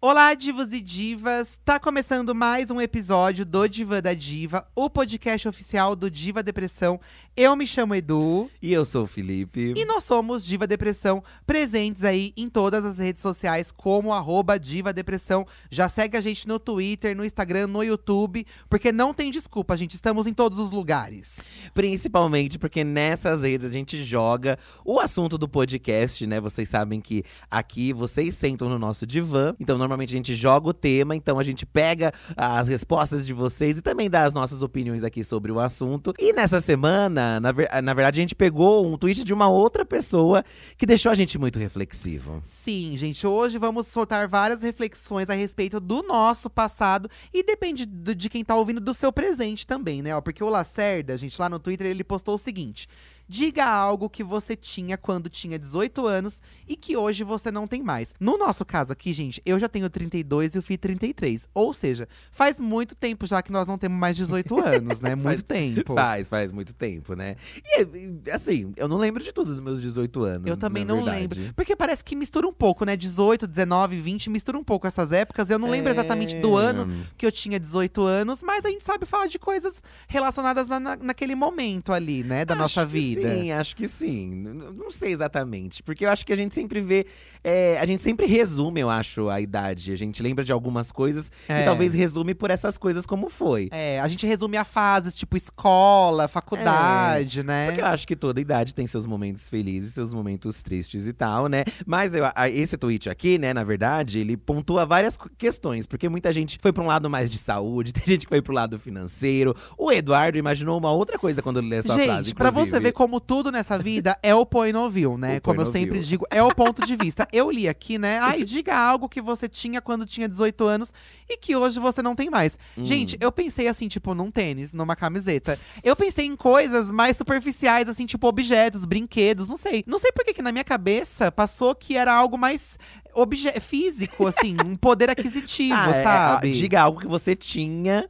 Olá, divos e divas! Tá começando mais um episódio do Diva da Diva, o podcast oficial do Diva Depressão. Eu me chamo Edu. E eu sou o Felipe. E nós somos Diva Depressão, presentes aí em todas as redes sociais, como arroba Diva Depressão. Já segue a gente no Twitter, no Instagram, no YouTube, porque não tem desculpa, gente. Estamos em todos os lugares. Principalmente porque nessas redes a gente joga o assunto do podcast, né? Vocês sabem que aqui vocês sentam no nosso divã, então normalmente a gente joga o tema, então a gente pega as respostas de vocês e também dá as nossas opiniões aqui sobre o assunto. E nessa semana, na, ver na verdade, a gente pegou um tweet de uma outra pessoa que deixou a gente muito reflexivo. Sim, gente, hoje vamos soltar várias reflexões a respeito do nosso passado e depende de quem tá ouvindo do seu presente também, né? Porque o Lacerda, gente, lá no Twitter, ele postou o seguinte: Diga algo que você tinha quando tinha 18 anos e que hoje você não tem mais. No nosso caso aqui, gente, eu já tenho 32 e o Fih 33. Ou seja, faz muito tempo já que nós não temos mais 18 anos, né? Muito faz, tempo. Faz, faz muito tempo, né? E assim, eu não lembro de tudo dos meus 18 anos. Eu também não verdade. lembro. Porque parece que mistura um pouco, né? 18, 19, 20, mistura um pouco essas épocas. Eu não é... lembro exatamente do ano que eu tinha 18 anos, mas a gente sabe falar de coisas relacionadas na, naquele momento ali, né? Da Acho nossa vida. Sim, acho que sim. Não sei exatamente. Porque eu acho que a gente sempre vê. É, a gente sempre resume, eu acho, a idade. A gente lembra de algumas coisas é. e talvez resume por essas coisas como foi. É, a gente resume a fases, tipo escola, faculdade, é, né? Porque eu acho que toda idade tem seus momentos felizes, seus momentos tristes e tal, né? Mas eu, esse tweet aqui, né, na verdade, ele pontua várias questões. Porque muita gente foi pra um lado mais de saúde, tem gente que foi pro lado financeiro. O Eduardo imaginou uma outra coisa quando ele lê essa gente, frase. Gente, pra você ver como tudo tudo nessa vida é o point of view, né? O Como eu sempre view. digo, é o ponto de vista. Eu li aqui, né? Ai, diga algo que você tinha quando tinha 18 anos e que hoje você não tem mais. Hum. Gente, eu pensei assim, tipo, num tênis, numa camiseta. Eu pensei em coisas mais superficiais, assim, tipo objetos, brinquedos, não sei. Não sei por que que na minha cabeça passou que era algo mais obje físico, assim, um poder aquisitivo, Ah, é, sabe? é, diga algo que você tinha.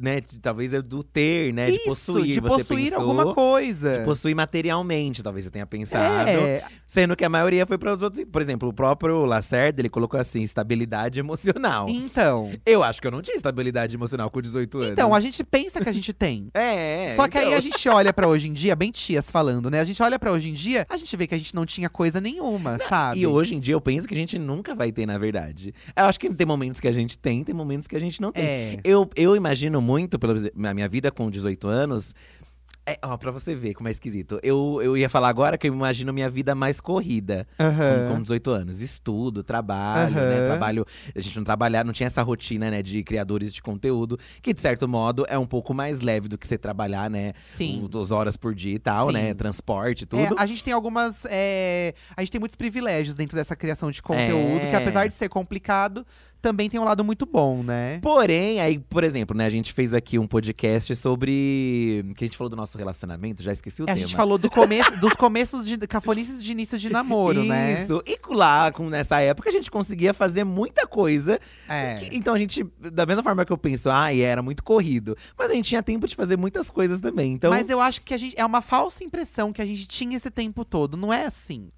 Né, de- talvez é do ter, né? Isso, de possuir. de você possuir pensou, alguma coisa. De possuir materialmente, talvez você tenha pensado. É, Sendo que a maioria foi para os outros. Por exemplo, o próprio Lacerda, ele colocou assim: estabilidade emocional. então. Eu acho que eu não tinha estabilidade emocional com 18 anos. Então, a gente pensa que a gente tem. É. Só que aí então. a gente olha pra hoje em dia, bem tias falando, né? A gente olha pra hoje em dia, a gente vê que a gente não tinha coisa nenhuma, sabe? E hoje em dia eu penso que a gente nunca vai ter, na verdade. Eu acho que tem momentos que a gente tem, tem momentos que a gente não tem. É. Eu, eu imagino muito, pela minha vida com 18 anos. É, ó, pra você ver como é esquisito. Eu, eu ia falar agora que eu imagino minha vida mais corrida Aham. com, com 18 anos. Estudo, trabalho, né? Aham. Trabalho. A gente não trabalhar, não tinha essa rotina, né, de criadores de conteúdo, que de certo modo é um pouco mais leve do que você trabalhar, né? Sim. o- Duas horas por dia e tal, Sim. né? Transporte, É, tudo. a gente tem algumas. é, a gente tem muitos privilégios dentro dessa criação de conteúdo, É. que apesar de ser complicado, também tem um lado muito bom, né? Porém, aí, por exemplo, né, a gente fez aqui um podcast sobre. que a gente falou do nosso relacionamento, já esqueci o a tema. gente falou do começo, dos começos de cafonices de início de namoro, né? Isso. E lá, com, nessa época, a gente conseguia fazer muita coisa. É. Que- então a gente, da mesma forma que eu penso, ah, era muito corrido. Mas a gente tinha tempo de fazer muitas coisas também. Então, Mas eu acho que a gente. É uma falsa impressão que a gente tinha esse tempo todo. Não é assim.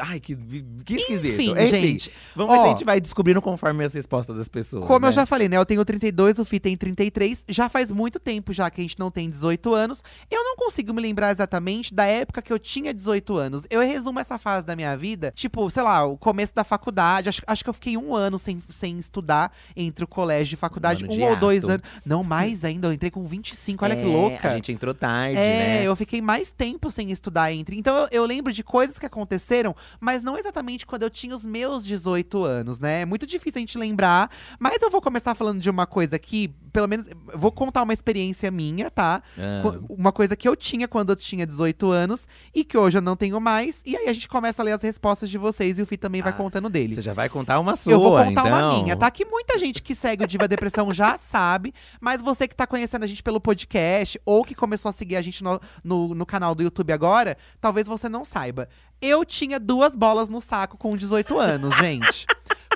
Ai, que, que esquisito. Enfim, gente, Vamos ver ó, se a gente vai descobrindo conforme as respostas das pessoas. Como né? eu já falei, né? Eu tenho 32, o Fih tem 33. Já faz muito tempo já que a gente não tem 18 anos. Eu não consigo me lembrar exatamente da época que eu tinha 18 anos. Eu resumo essa fase da minha vida, tipo, sei lá, o começo da faculdade. Acho, acho que eu fiquei um ano sem, sem estudar entre o colégio e faculdade. Um Um, ou dois ato. anos. Não, mais ainda. Eu entrei com 25, olha que É, louca. A gente entrou tarde, É, né? eu fiquei mais tempo sem estudar entre. Então eu, eu lembro de coisas que aconteceram, mas não exatamente quando eu tinha os meus 18 anos, né? É muito difícil a gente lembrar. Mas eu vou começar falando de uma coisa aqui, pelo menos, vou contar uma experiência minha, tá? Ah. Uma coisa que eu tinha quando eu tinha 18 anos e que hoje eu não tenho mais. E aí a gente começa a ler as respostas de vocês e o Fih também vai Ah, contando dele. Você já vai contar uma sua, Eu vou contar então. uma minha, tá? Que muita gente que segue o Diva Depressão já sabe, mas você que tá conhecendo a gente pelo podcast ou que começou a seguir a gente no, no, no canal do YouTube agora, talvez você não saiba. Eu tinha duas bolas no saco com 18 anos, gente.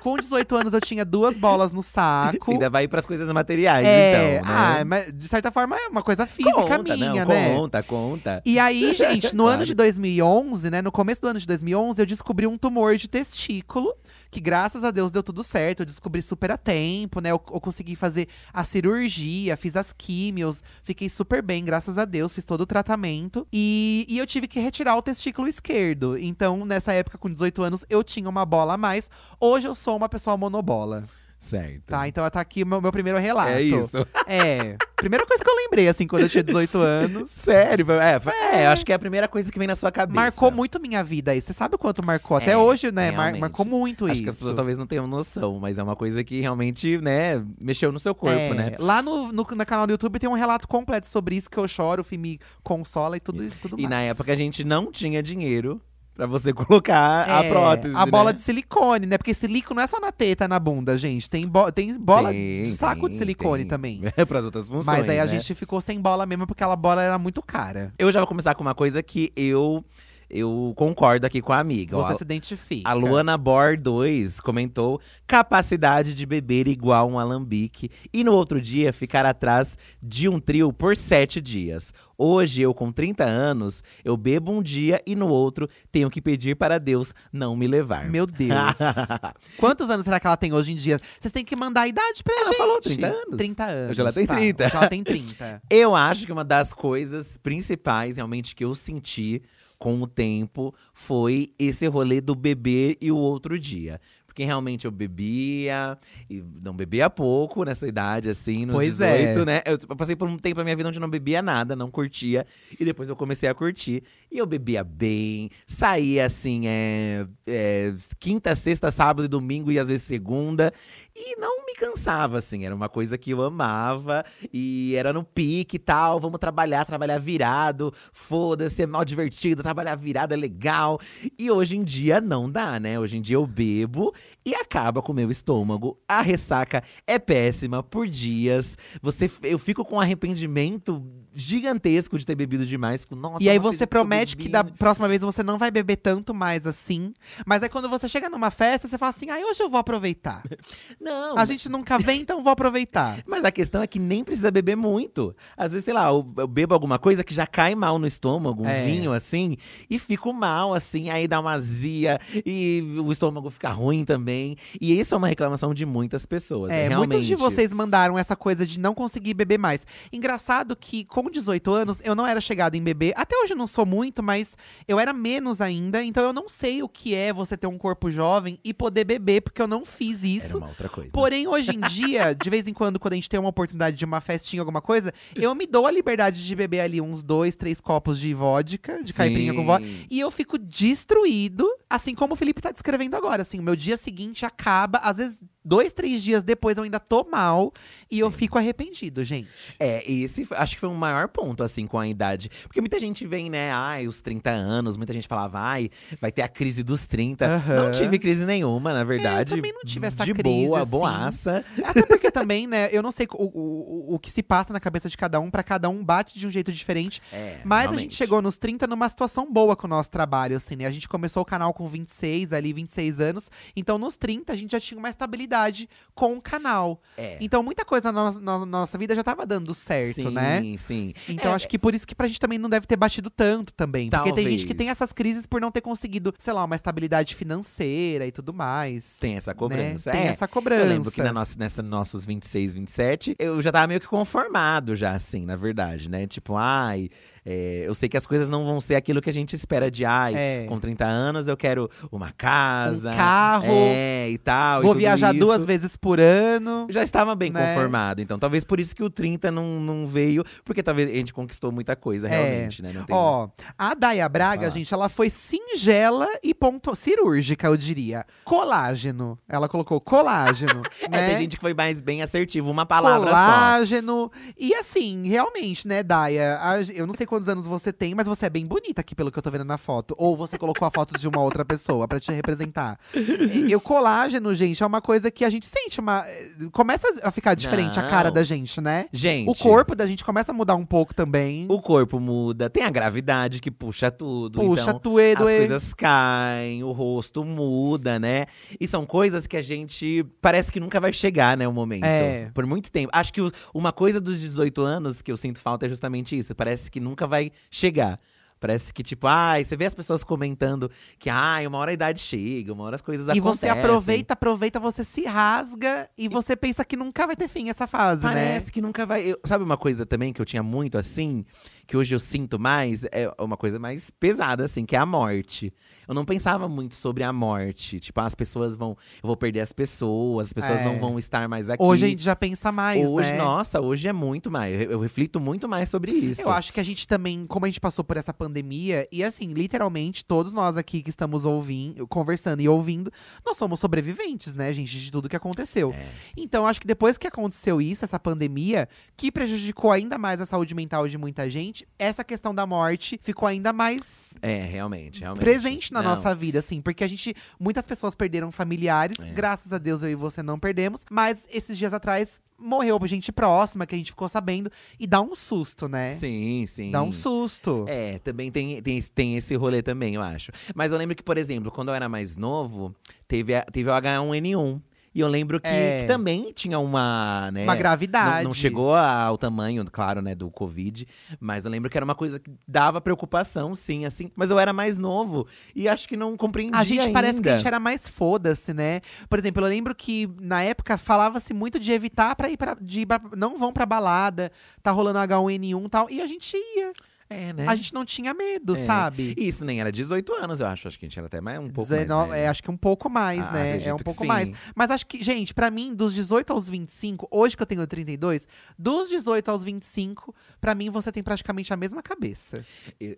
Com 18 anos eu tinha duas bolas no saco. Você ainda vai pras coisas materiais, é, então, né? ah, mas de certa forma é uma coisa física conta, minha, não, né? Conta, conta. E aí, gente, no Claro. ano de 2011, né, no começo do ano de 2011, eu descobri um tumor de testículo, que graças a Deus deu tudo certo, eu descobri super a tempo, né, eu, eu consegui fazer a cirurgia, fiz as químios, fiquei super bem, graças a Deus, fiz todo o tratamento. E, e eu tive que retirar o testículo esquerdo, então nessa época, com 18 anos, eu tinha uma bola a mais. Hoje eu sou uma pessoa monobola, Certo. tá? Então tá aqui o meu, meu primeiro relato. É isso. É, primeira coisa que eu lembrei, assim, quando eu tinha 18 anos. Sério? É, foi- é, eu acho que é a primeira coisa que vem na sua cabeça. Marcou muito minha vida aí. Você sabe o quanto marcou? Até É, hoje, né? mar- marcou muito Acho isso. que as pessoas talvez não tenham noção, mas é uma coisa que realmente, né, mexeu no seu corpo, É, né? Lá no, no, no canal do YouTube tem um relato completo sobre isso, que eu choro, o filme me consola e tudo, tudo E mais. na época a gente não tinha dinheiro pra você colocar a É, prótese. A bola né? de silicone, né? Porque silico não é só na teta, na bunda, gente. Tem, bo tem bola Tem, de saco de tem, silicone tem. também. É pras outras funções. Mas aí a né? gente ficou sem bola mesmo, porque aquela bola era muito cara. Eu já vou começar com uma coisa que eu, eu concordo aqui com a amiga. ó. Você se identifica. A Luana Bor 2 comentou capacidade de beber igual um alambique e no outro dia ficar atrás de um trio por sete dias. Hoje, eu com 30 anos, eu bebo um dia e no outro tenho que pedir para Deus não me levar. Meu Deus. Quantos anos será que ela tem hoje em dia? Vocês têm que mandar a idade pra Ela gente. falou 30 anos. 30 anos. Hoje ela tem tá. 30. Hoje ela tem 30. Eu acho que uma das coisas principais, realmente, que eu senti com o tempo foi esse rolê do beber e o outro dia. Porque realmente eu bebia, e não bebia pouco nessa idade, assim, nos Pois 18, é. né? Eu passei por um tempo na minha vida onde eu não bebia nada, não curtia. E depois eu comecei a curtir. E eu bebia bem, saía assim, é, é, quinta, sexta, sábado e domingo, e às vezes segunda. E não me cansava, assim. Era uma coisa que eu amava. E era no pique e tal. Vamos trabalhar, trabalhar virado. Foda-se, é mal divertido. Trabalhar virado é legal. E hoje em dia não dá, né? Hoje em dia eu bebo e acaba com o meu estômago. A ressaca é péssima por dias. Você, eu fico com um arrependimento gigantesco de ter bebido demais. Fico, Nossa, E aí você que promete que da próxima vez você não vai beber tanto mais assim. Mas aí quando você chega numa festa, você fala assim: ai, hoje eu vou aproveitar. Não, A gente nunca vem, então vou aproveitar. Mas a questão é que nem precisa beber muito. Às vezes, sei lá, eu, eu bebo alguma coisa que já cai mal no estômago, um É. vinho assim, e fico mal, assim, aí dá uma azia e o estômago fica ruim também. E isso é uma reclamação de muitas pessoas. É, realmente. muitos de vocês mandaram essa coisa de não conseguir beber mais. Engraçado que, com 18 anos, eu não era chegada em beber. Até hoje eu não sou muito, mas eu era menos ainda. Então eu não sei o que é você ter um corpo jovem e poder beber, porque eu não fiz isso. Coisa. Porém, hoje em dia, de vez em quando, quando a gente tem uma oportunidade de uma festinha, alguma coisa, eu me dou a liberdade de beber ali uns dois, três copos de vodka, de caipirinha com vodka. Sim. E eu fico destruído, assim como o Felipe tá descrevendo agora. Assim, o meu dia seguinte acaba, às vezes, dois, três dias depois eu ainda tô mal e eu fico arrependido, gente. É, esse acho que foi um maior ponto, assim, com a idade. Porque muita gente vem, né, ai, os 30 anos, muita gente falava, ai, vai ter a crise dos 30. Aham. Não tive crise nenhuma, na verdade. também não tive essa de crise, boa, assim. boaça. Até porque também, né, eu não sei o, o, o- que se passa na cabeça de cada um, pra cada um bate de um jeito diferente. É, Mas a realmente. gente chegou nos 30 numa situação boa com o nosso trabalho, assim, né? A gente começou o canal com 26, ali, 26 anos. Então, nos 30, a gente já tinha uma estabilidade com o canal. É. Então, muita coisa na, nossa- na nossa vida já tava dando certo, sim, né? Sim, Então, É, acho que por isso que pra gente também não deve ter batido tanto também. Porque tem gente que Talvez. tem essas crises por não ter conseguido, sei lá, uma estabilidade financeira e tudo mais. Tem essa cobrança. Né? Tem é. essa cobrança. Eu lembro que na nossa, nessa nossos 26, 27, eu já tava meio que conformado já, assim, na verdade, né? Tipo, ai, é, eu sei que as coisas não vão ser aquilo que a gente espera de, ai, É. com 30 anos eu quero uma casa. Um carro. É, e tal. e Vou tudo viajar isso. duas vezes por ano. Já estava bem né? conformado, então talvez por isso que o 30 não, não veio, porque talvez a gente conquistou muita coisa, É. realmente, né? Não tem- Ó, a Daya Braga, gente, ela foi singela e ponto cirúrgica, eu diria. Colágeno. Ela colocou colágeno, É, né? tem gente que foi mais bem assertivo, uma palavra só. Colágeno. E assim, realmente, né, Daya? Eu não sei quantos anos você tem, mas você é bem bonita aqui, pelo que eu tô vendo na foto. Ou você colocou a foto de uma outra pessoa pra te representar. E, e o colágeno, gente, é uma coisa que a gente sente uma. Começa a ficar diferente a cara Não. da gente, né? Gente. O corpo da gente começa a mudar um pouco também. O corpo muda, tem a gravidade que puxa tudo. Puxa, então, tuê, as coisas caem, o rosto muda, né? E são coisas que a gente parece que nunca vai chegar, né? O momento. É. Por muito tempo. Acho que o- uma coisa dos 18 anos que eu sinto falta é justamente isso. Parece que nunca vai chegar. Parece que, tipo, ai, você vê as pessoas comentando que, ai, uma hora a idade chega, uma hora as coisas E você acontecem. aproveita, aproveita, você se rasga e você pensa que nunca vai ter fim essa fase, né? Parece que nunca vai. eu- sabe uma coisa também que eu tinha muito assim, que hoje eu sinto mais? É uma coisa mais pesada, assim, que é a morte. Eu não pensava muito sobre a morte. Tipo, ah, as pessoas vão. Eu vou perder as pessoas, as pessoas É. não vão estar mais aqui. Hoje a gente já pensa mais, Hoje, né? nossa, hoje é muito mais. Eu, eu reflito muito mais sobre isso. Eu acho que a gente também, como a gente passou por essa pandemia, e assim, literalmente, todos nós aqui que estamos ouvindo, conversando e ouvindo, nós somos sobreviventes, né, gente, de tudo que aconteceu. É. Então, acho que depois que aconteceu isso, essa pandemia, que prejudicou ainda mais a saúde mental de muita gente, essa questão da morte ficou ainda mais É, realmente, realmente. presente na Não. nossa vida, assim, porque a gente, muitas pessoas perderam familiares, É. graças a Deus eu e você não perdemos, mas esses dias atrás morreu gente próxima que a gente ficou sabendo e dá um susto, né? Sim, sim. Dá um susto. É, também tem, tem, esse- tem esse rolê também, eu acho. Mas eu lembro que, por exemplo, quando eu era mais novo, teve, a- teve o H1N1. E eu lembro que, É. que também tinha uma, né? Uma gravidade. Não, não chegou ao tamanho, claro, né, do Covid. Mas eu lembro que era uma coisa que dava preocupação, sim, assim. Mas eu era mais novo e acho que não compreendia A gente parece que a ainda. gente era mais foda-se, né? Por exemplo, eu lembro que na época falava-se muito de evitar para ir para de ir pra- não vão pra balada, tá rolando H1N1 e tal, e a gente ia. É, né? A gente não tinha medo, É. sabe? E Isso nem era 18 anos, eu acho. Acho que a gente era até mais, um pouco mais 19 velho. é, acho que um pouco mais, Ah, né? É um pouco mais. Mas acho que, gente, pra mim, dos 18 aos 25, hoje que eu tenho 32, dos 18 aos 25, pra mim você tem praticamente a mesma cabeça.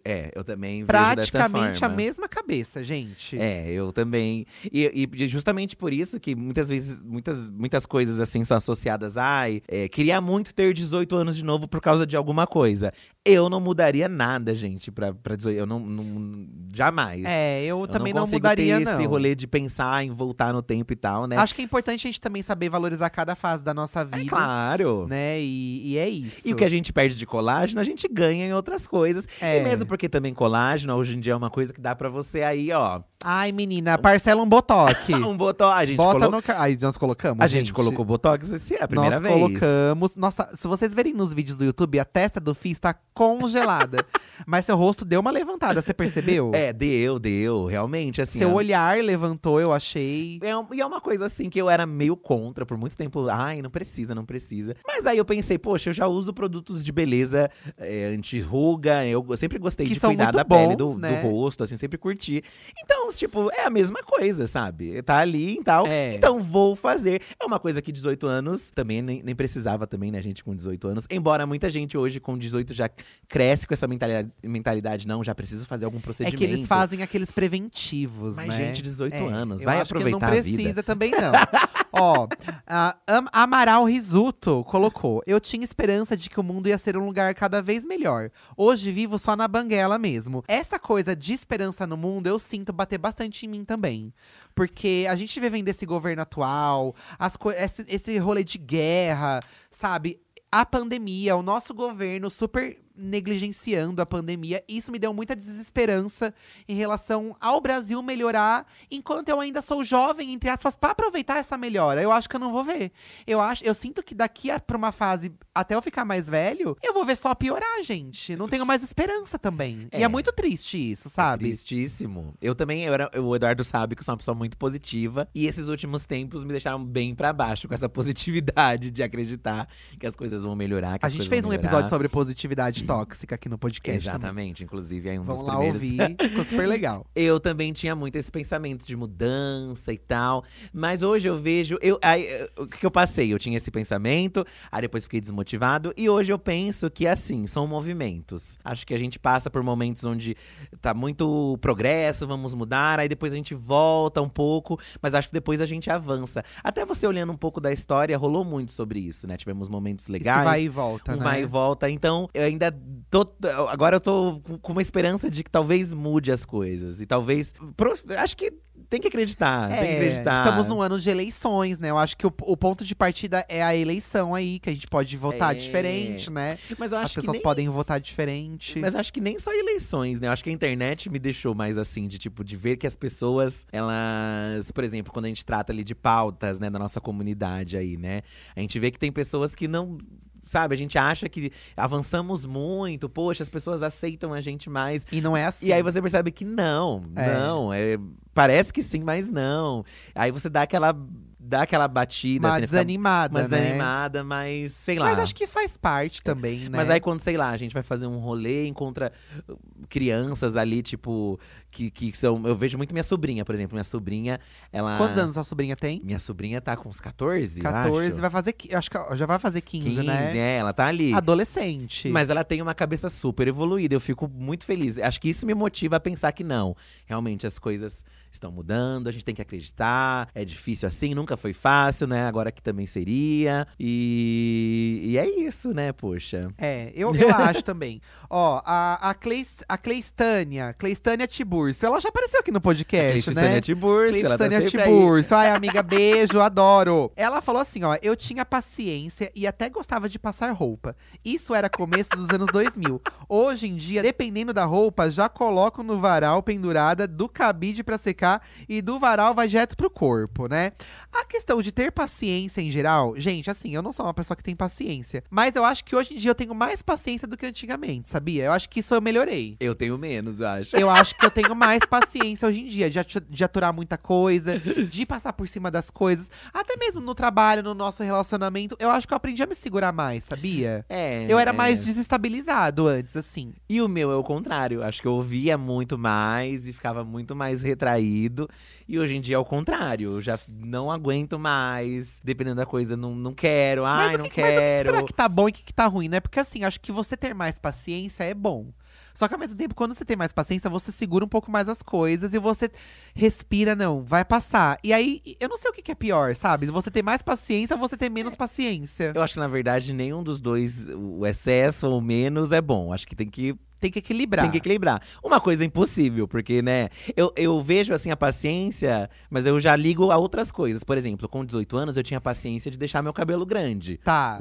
É, eu também vejo Praticamente a mesma cabeça, gente. É, eu também. E, e justamente por isso que muitas vezes, muitas, muitas coisas assim são associadas. Ai, é, queria muito ter 18 anos de novo por causa de alguma coisa. Eu não mudaria nada, gente, pra, pra 18. Eu não. não jamais. É, eu, Eu também não, consigo mudaria, ter não. esse rolê de pensar em voltar no tempo e tal, né? Acho que é importante a gente também saber valorizar cada fase da nossa vida. é claro. Né? E, e é isso. E o que a gente perde de colágeno, a gente ganha em outras coisas. É. E mesmo porque também colágeno, hoje em dia, é uma coisa que dá pra você aí, ó. Ai, menina, parcela um botox. Um botox. A gente Bota colocou. no. ca- Ai, nós colocamos. A gente, colocou botox esse é a primeira Nós vez. colocamos. Nossa, se vocês verem nos vídeos do YouTube, a testa do Fih está congelada. mas seu rosto deu uma levantada, você percebeu? É, deu, deu. Realmente, assim. Seu ó. olhar levantou, eu achei. É E é uma coisa assim que eu era meio contra por muito tempo. Ai, não precisa, não precisa. Mas aí eu pensei, poxa, eu já uso produtos de beleza é, anti-ruga. Eu sempre gostei Que de cuidar da pele bons, do, né? do rosto, assim, sempre curti. Então, tipo, é a mesma coisa, sabe? Tá ali e tal. É. Então vou fazer. É uma coisa que 18 anos também nem, nem precisava também, né, gente, com 18 anos. Embora muita gente hoje com 18 já cresce com essa mentalidade, mentalidade não, já preciso fazer algum É procedimento. que eles fazem aqueles preventivos, Mas, né? gente, 18 É, anos, vai aproveitar não a vida. precisa também, não. Ó, a Am- Amaral Risuto colocou: Eu tinha esperança de que o mundo ia ser um lugar cada vez melhor. Hoje vivo só na banguela mesmo. Essa coisa de esperança no mundo eu sinto bater bastante em mim também. Porque a gente vivendo esse governo atual, as esse, esse rolê de guerra, sabe? A pandemia, o nosso governo super negligenciando a pandemia, isso me deu muita desesperança em relação ao Brasil melhorar enquanto eu ainda sou jovem, entre aspas, pra aproveitar essa melhora. Eu acho que eu não vou ver. Eu acho, eu sinto que daqui a, pra uma fase até eu ficar mais velho, eu vou ver só piorar, gente. Não tenho mais esperança também. E É. é muito triste isso, sabe? Tristíssimo. Eu também, eu era, o Eduardo sabe que eu sou uma pessoa muito positiva. E esses últimos tempos me deixaram bem pra baixo com essa positividade de acreditar que as coisas vão melhorar. A gente fez um episódio sobre positividade tóxica aqui no podcast também. Exatamente, inclusive é um Vamos dos lá primeiros. ouvir, ficou super legal. Eu também tinha muito esse pensamento de mudança e tal. Mas hoje eu vejo. Eu, aí, o que eu passei? Eu tinha esse pensamento, aí depois fiquei desmotivado. E hoje eu penso que, assim, são movimentos. Acho que a gente passa por momentos onde tá muito progresso, vamos mudar, aí depois a gente volta um pouco, mas acho que depois a gente avança. Até você olhando um pouco da história, rolou muito sobre isso, né? Tivemos momentos Esse legais vai e volta, um né? vai e volta. Então, eu ainda tô, agora eu tô com uma esperança de que talvez mude as coisas. E talvez. Acho que tem que acreditar, é, tem que acreditar. Estamos num ano de eleições, né? Eu acho que o, o, ponto de partida é a eleição aí, que a gente pode votar é. diferente, né? Mas eu acho As pessoas nem... podem votar diferente. Mas eu acho que nem só eleições, né? Eu acho que a internet me deixou mais assim, de tipo, de ver que as pessoas, elas. Por exemplo, quando a gente trata ali de pautas, né, da nossa comunidade aí, né? A gente vê que tem pessoas que não sabe? A gente acha que avançamos muito, poxa, as pessoas aceitam a gente mais. E não é assim. E aí você percebe que não, é. não. É, parece que sim, mas não. Aí você dá aquela dá aquela batida. Uma assim, desanimada, uma desanimada, né? mas sei lá. Mas acho que faz parte também, né? Mas aí quando, sei lá, a gente vai fazer um rolê, encontra crianças ali, tipo, que, que são. Eu vejo muito minha sobrinha, por exemplo. Minha sobrinha, ela. Quantos anos a sobrinha tem? Minha sobrinha tá com uns 14. 14, vai fazer. Acho que já vai fazer 15, 15 né? É, ela tá ali. Adolescente. Mas ela tem uma cabeça super evoluída. Eu fico muito feliz. Acho que isso me motiva a pensar que não. Realmente as coisas estão mudando, a gente tem que acreditar. É difícil assim, nunca foi fácil, né? Agora que também seria. E, e é isso, né, poxa. É, eu, eu acho também. Ó, a, a, Cleis, a Cleistânia, Cleistânia Tiburcio, ela já apareceu aqui no podcast, a né? Cleistânia ela tá Tiburcio. Ai, amiga, beijo, adoro. Ela falou assim, ó, eu tinha paciência e até gostava de passar roupa. Isso era começo dos anos 2000. Hoje em dia, dependendo da roupa, já coloco no varal pendurada do cabide para secar e do varal vai direto pro corpo, né? A questão de ter paciência em geral, gente, assim, eu não sou uma pessoa que tem paciência, mas eu acho que hoje em dia eu tenho mais paciência do que antigamente, sabia? Eu acho que isso eu melhorei. Eu tenho menos, eu acho. Eu acho que eu tenho mais paciência hoje em dia, de, de aturar muita coisa, de passar por cima das coisas, até mesmo no trabalho, no nosso relacionamento, eu acho que eu aprendi a me segurar mais, sabia? É. Eu era é. mais desestabilizado antes, assim. E o meu é o contrário. Acho que eu ouvia muito mais e ficava muito mais retraído e hoje em dia é o contrário. Eu já não aguento mais. Dependendo da coisa, não, não quero. Ai, não que, quero. Mas o que será que tá bom e o que, que tá ruim, né? Porque assim, acho que você ter mais paciência é bom. Só que ao mesmo tempo, quando você tem mais paciência, você segura um pouco mais as coisas e você respira, não, vai passar. E aí, eu não sei o que, que é pior, sabe? Você ter mais paciência ou você ter menos paciência. Eu acho que, na verdade, nenhum dos dois, o excesso ou menos, é bom. Acho que tem que tem que equilibrar. Tem que equilibrar. Uma coisa é impossível, porque, né, eu, eu vejo assim a paciência, mas eu já ligo a outras coisas. Por exemplo, com 18 anos eu tinha paciência de deixar meu cabelo grande. Tá.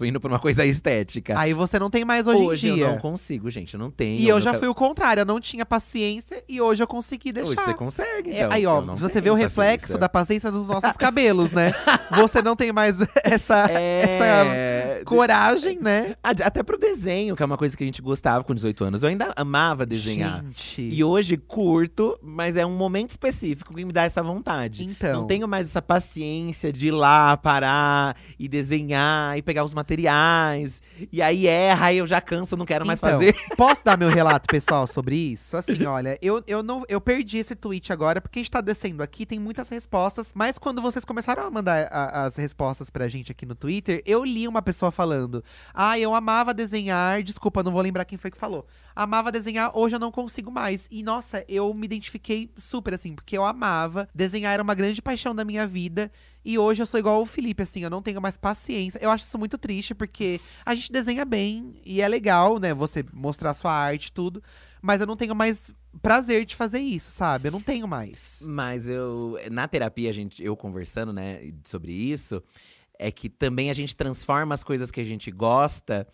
Indo pra uma coisa estética. Aí você não tem mais hoje, hoje em dia. eu não consigo, gente. Eu não tenho. E eu já fui o contrário, eu não tinha paciência e hoje eu consegui deixar. Hoje você consegue, então. É, aí, ó, você vê o reflexo paciência. da paciência dos nossos cabelos, né? você não tem mais essa, é... essa coragem, né? Até pro desenho, que é uma coisa que a gente gostava com 18 anos. Eu ainda amava desenhar. Gente. E hoje curto, mas é um momento específico que me dá essa vontade. Então. Não tenho mais essa paciência de ir lá, parar e desenhar e pegar os materiais. E aí erra, e eu já canso, não quero mais então, fazer. Posso dar meu relato pessoal sobre isso? Assim, olha, eu, eu, não, eu perdi esse tweet agora, porque a gente tá descendo aqui, tem muitas respostas. Mas quando vocês começaram a mandar a, as respostas pra gente aqui no Twitter, eu li uma pessoa falando: Ah, eu amava desenhar. Desculpa, não vou lembrar quem foi que falou amava desenhar, hoje eu não consigo mais. E nossa, eu me identifiquei super assim, porque eu amava. Desenhar era uma grande paixão da minha vida. E hoje eu sou igual o Felipe, assim, eu não tenho mais paciência. Eu acho isso muito triste, porque a gente desenha bem e é legal, né? Você mostrar sua arte e tudo. Mas eu não tenho mais prazer de fazer isso, sabe? Eu não tenho mais. Mas eu. Na terapia, gente, eu conversando, né, sobre isso, é que também a gente transforma as coisas que a gente gosta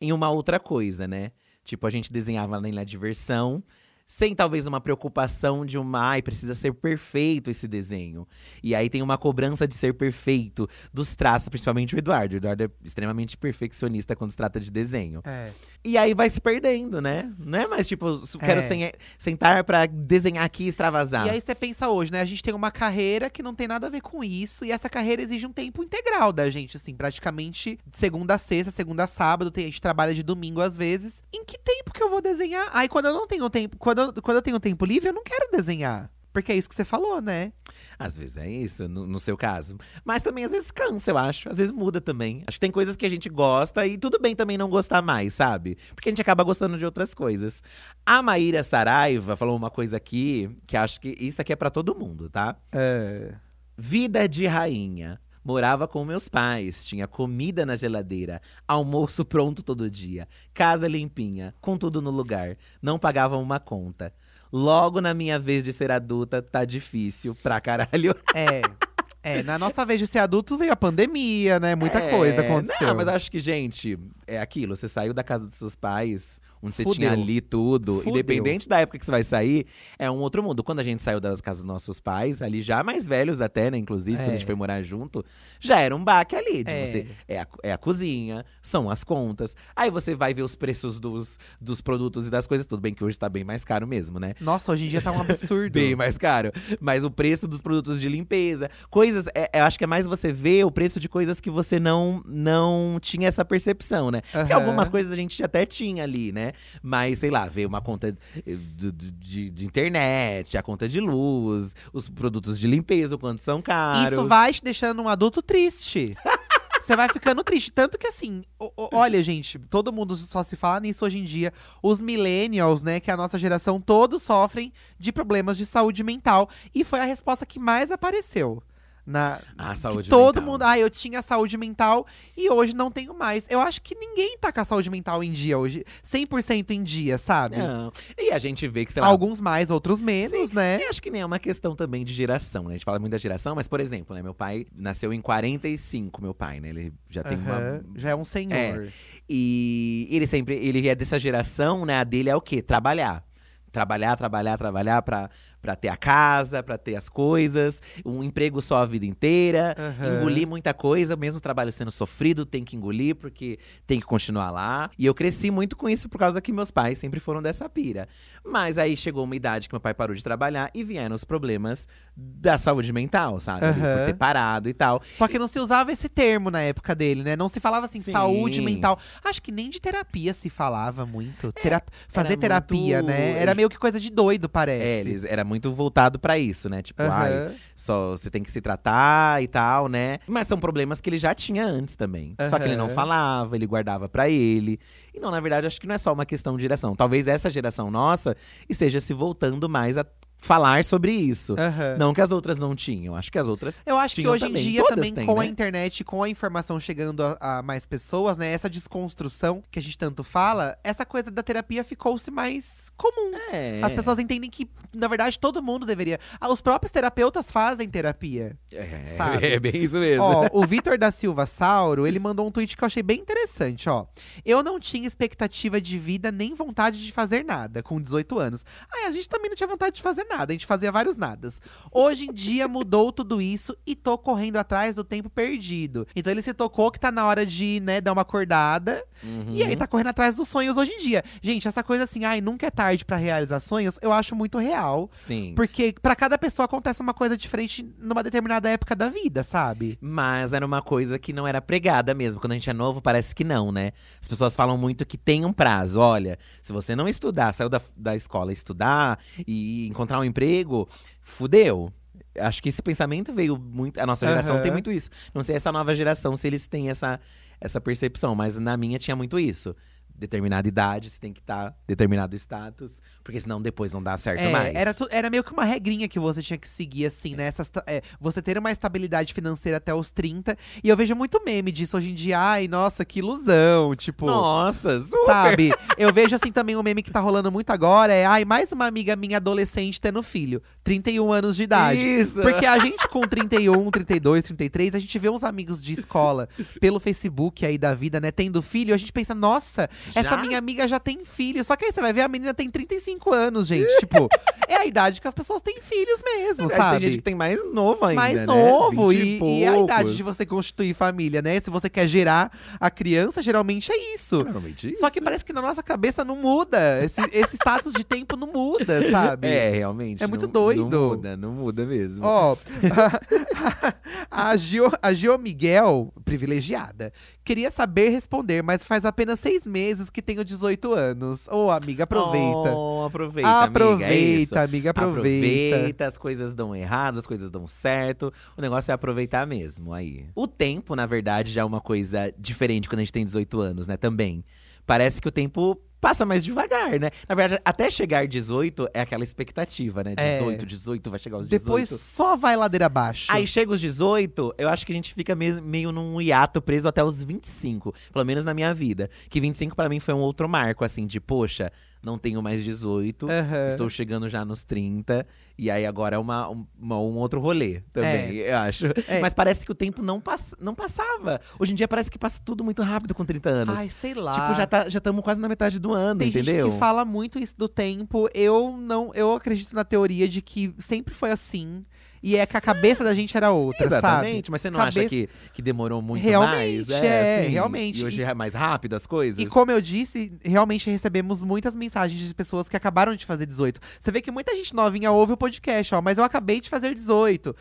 em uma outra coisa, né? Tipo, a gente desenhava na diversão sem talvez uma preocupação de uma, ai, precisa ser perfeito esse desenho. E aí tem uma cobrança de ser perfeito dos traços, principalmente o Eduardo. O Eduardo é extremamente perfeccionista quando se trata de desenho. É. E aí vai se perdendo, né? Não é mais tipo, quero é. sentar para desenhar aqui e extravasar. E aí você pensa hoje, né? A gente tem uma carreira que não tem nada a ver com isso, e essa carreira exige um tempo integral da gente, assim, praticamente de segunda a sexta, segunda a sábado, a gente trabalha de domingo às vezes. Em que tempo que eu vou desenhar? Aí quando eu não tenho tempo, quando quando, quando eu tenho tempo livre, eu não quero desenhar. Porque é isso que você falou, né? Às vezes é isso, no, no, seu caso. Mas também às vezes cansa, eu acho. Às vezes muda também. Acho que tem coisas que a gente gosta e tudo bem também não gostar mais, sabe? Porque a gente acaba gostando de outras coisas. A Maíra Saraiva falou uma coisa aqui que acho que isso aqui é para todo mundo, tá? É. Vida de rainha. Morava com meus pais, tinha comida na geladeira, almoço pronto todo dia, casa limpinha, com tudo no lugar. Não pagava uma conta. Logo na minha vez de ser adulta, tá difícil pra caralho. É. É, na nossa vez de ser adulto veio a pandemia, né? Muita É, coisa aconteceu. Não, mas acho que, gente, é aquilo. Você saiu da casa dos seus pais, onde você Fudeu. tinha ali tudo. Fudeu. Independente da época que você vai sair, é um outro mundo. Quando a gente saiu das casas dos nossos pais, ali já mais velhos até, né? Inclusive, quando a gente É. foi morar junto, já era um baque ali. De É. você, é, a, é a cozinha, são as contas. Aí você vai ver os preços dos, dos produtos e das coisas. Tudo bem que hoje tá bem mais caro mesmo, né? Nossa, hoje em dia tá um absurdo. Bem mais caro. Mas o preço dos produtos de limpeza, coisas. É, eu acho que é mais você ver o preço de coisas que você não, não tinha essa percepção, né? Porque Aham. algumas coisas a gente até tinha ali, né? Mas, sei lá, veio uma conta do- de, de internet, a conta de luz, os produtos de limpeza, o quanto são caros. Isso vai te deixando um adulto triste. Você vai ficando triste. Tanto que assim, olha, gente, todo mundo só se fala nisso hoje em dia. Os millennials, né, que é a nossa geração, todos sofrem de problemas de saúde mental. E foi a resposta que mais apareceu. Na, A que saúde todo mental. mundo. Ah, eu tinha saúde mental e hoje não tenho mais. Eu acho que ninguém tá com a saúde mental em dia hoje. 100% em dia, sabe? Não. E a gente vê que, sei lá, Alguns mais, outros menos, Sim, né? E acho que nem é uma questão também de geração, né? A gente fala muito da geração, mas, por exemplo, né? Meu pai nasceu em 45, meu pai, né? Ele já tem uma. Aham, Já é um senhor. É. E ele sempre. Ele é dessa geração, né? A dele é o quê? Trabalhar. Trabalhar, trabalhar, trabalhar pra, pra ter a casa, pra ter as coisas, um emprego só a vida inteira, Aham. engolir muita coisa, mesmo o trabalho sendo sofrido, tem que engolir, porque tem que continuar lá. E eu cresci muito com isso por causa que meus pais sempre foram dessa pira. Mas aí chegou uma idade que meu pai parou de trabalhar e vieram os problemas da saúde mental, sabe? Aham. Por ter parado e tal. Só que não se usava esse termo na época dele, né? Não se falava assim, Sim. saúde mental. Acho que nem de terapia se falava muito. Fazer É, era terapia, muito- né? Era meio que coisa de doido, parece. É, eles era muito voltado pra isso, né? Tipo, ai, Aham. só você tem que se tratar e tal, né? Mas são problemas que ele já tinha antes também. Só que ele não falava, ele guardava pra ele. E não, na verdade, acho que não é só uma questão de geração. Talvez essa geração nossa esteja se voltando mais a falar sobre isso. Aham. Não que as outras não tinham. Acho que as outras. Eu acho que hoje em também. dia Todas também, têm, com a né? internet, com a informação chegando a, a mais pessoas, né? Essa desconstrução que a gente tanto fala, essa coisa da terapia ficou-se mais comum. É. As pessoas entendem que, na verdade, todo mundo deveria. Ah, os próprios terapeutas fazem terapia. É, sabe? é bem isso mesmo. Ó, o Vitor da Silva Sauro, ele mandou um tweet que eu achei bem interessante, ó. Eu não tinha expectativa de vida nem vontade de fazer nada com 18 anos. Ai, a gente também não tinha vontade de fazer nada, a gente fazia vários nadas. Hoje em dia mudou tudo isso e tô correndo atrás do tempo perdido. Então ele se tocou que tá na hora de, né, dar uma acordada. Uhum. E aí tá correndo atrás dos sonhos hoje em dia. Gente, essa coisa assim, ai, nunca é tarde pra realizar sonhos, eu acho muito real. Sim. Porque pra cada pessoa acontece uma coisa diferente numa determinada época da vida, sabe? Mas era uma coisa que não era pregada mesmo. Quando a gente é novo, parece que não, né? As pessoas falam muito que tem um prazo. Olha, se você não estudar, saiu da, da escola estudar e encontrar um emprego, fudeu. Acho que esse pensamento veio muito. A nossa geração Aham. tem muito isso. Não sei essa nova geração se eles têm essa, essa percepção, mas na minha tinha muito isso. Determinada idade, você tem que estar determinado status, porque senão depois não dá certo É, mais. Era, tu- era meio que uma regrinha que você tinha que seguir, assim, né? Essas ta- é, você ter uma estabilidade financeira até os 30. E eu vejo muito meme disso hoje em dia. Ai, nossa, que ilusão. Tipo. Nossa, super. Sabe? Eu vejo assim também um meme que tá rolando muito agora é, ai, mais uma amiga minha adolescente tendo filho, 31 anos de idade. Isso. Porque a gente com 31, 32, 33, a gente vê uns amigos de escola pelo Facebook aí da vida, né, tendo filho, a gente pensa, nossa, essa minha amiga já tem filho. Só que aí você vai ver a menina tem 35 anos, gente. tipo, é a idade que as pessoas têm filhos mesmo, Tem sabe? gente que tem mais novo ainda. mais né? novo. 20 E, e é a idade de você constituir família, né? Se você quer gerar a criança, geralmente é isso. Normalmente isso. Só que parece que na nossa cabeça não muda. Esse, esse status de tempo não muda, sabe? É, realmente. É muito não- doido. Não muda, não muda mesmo. Ó, a, Gio, a Gio Miguel, privilegiada, queria saber responder, mas faz apenas seis meses que tenho 18 anos. Ô, amiga, aproveita. Oh, aproveita, amiga, é aproveita, amiga, aproveita. Aproveita, as coisas dão errado, as coisas dão certo. O negócio é aproveitar mesmo aí. O tempo, na verdade, já é uma coisa diferente quando a gente tem 18 anos, né? Também. Parece que o tempo passa mais devagar, né? Na verdade, até chegar 18 é aquela expectativa, né? É. 18, 18, vai chegar aos 18. Depois só vai ladeira abaixo. Aí chega os 18, eu acho que a gente fica meio, meio num hiato preso até os 25. Pelo menos na minha vida. Que 25 pra mim foi um outro marco, assim, de, poxa, não tenho mais 18, Aham. estou chegando já nos 30. E aí agora é uma, uma- um outro rolê também, eu acho. É. Mas parece que o tempo não, pass, não passava. Hoje em dia parece que passa tudo muito rápido com 30 anos. Ai, sei lá. Tipo, já tá, já estamos quase na metade do ano, Tem entendeu? gente que fala muito isso do tempo. Eu não, eu acredito na teoria de que sempre foi assim. E é que a cabeça da gente era outra, Exatamente, sabe? mas você não Cabeça- acha que, que demorou muito Realmente, mais? é, sim. realmente. E hoje é mais rápido as coisas? E como eu disse, realmente recebemos muitas mensagens de pessoas que acabaram de fazer 18. Você vê que muita gente novinha ouve o podcast, ó, mas eu acabei de fazer 18.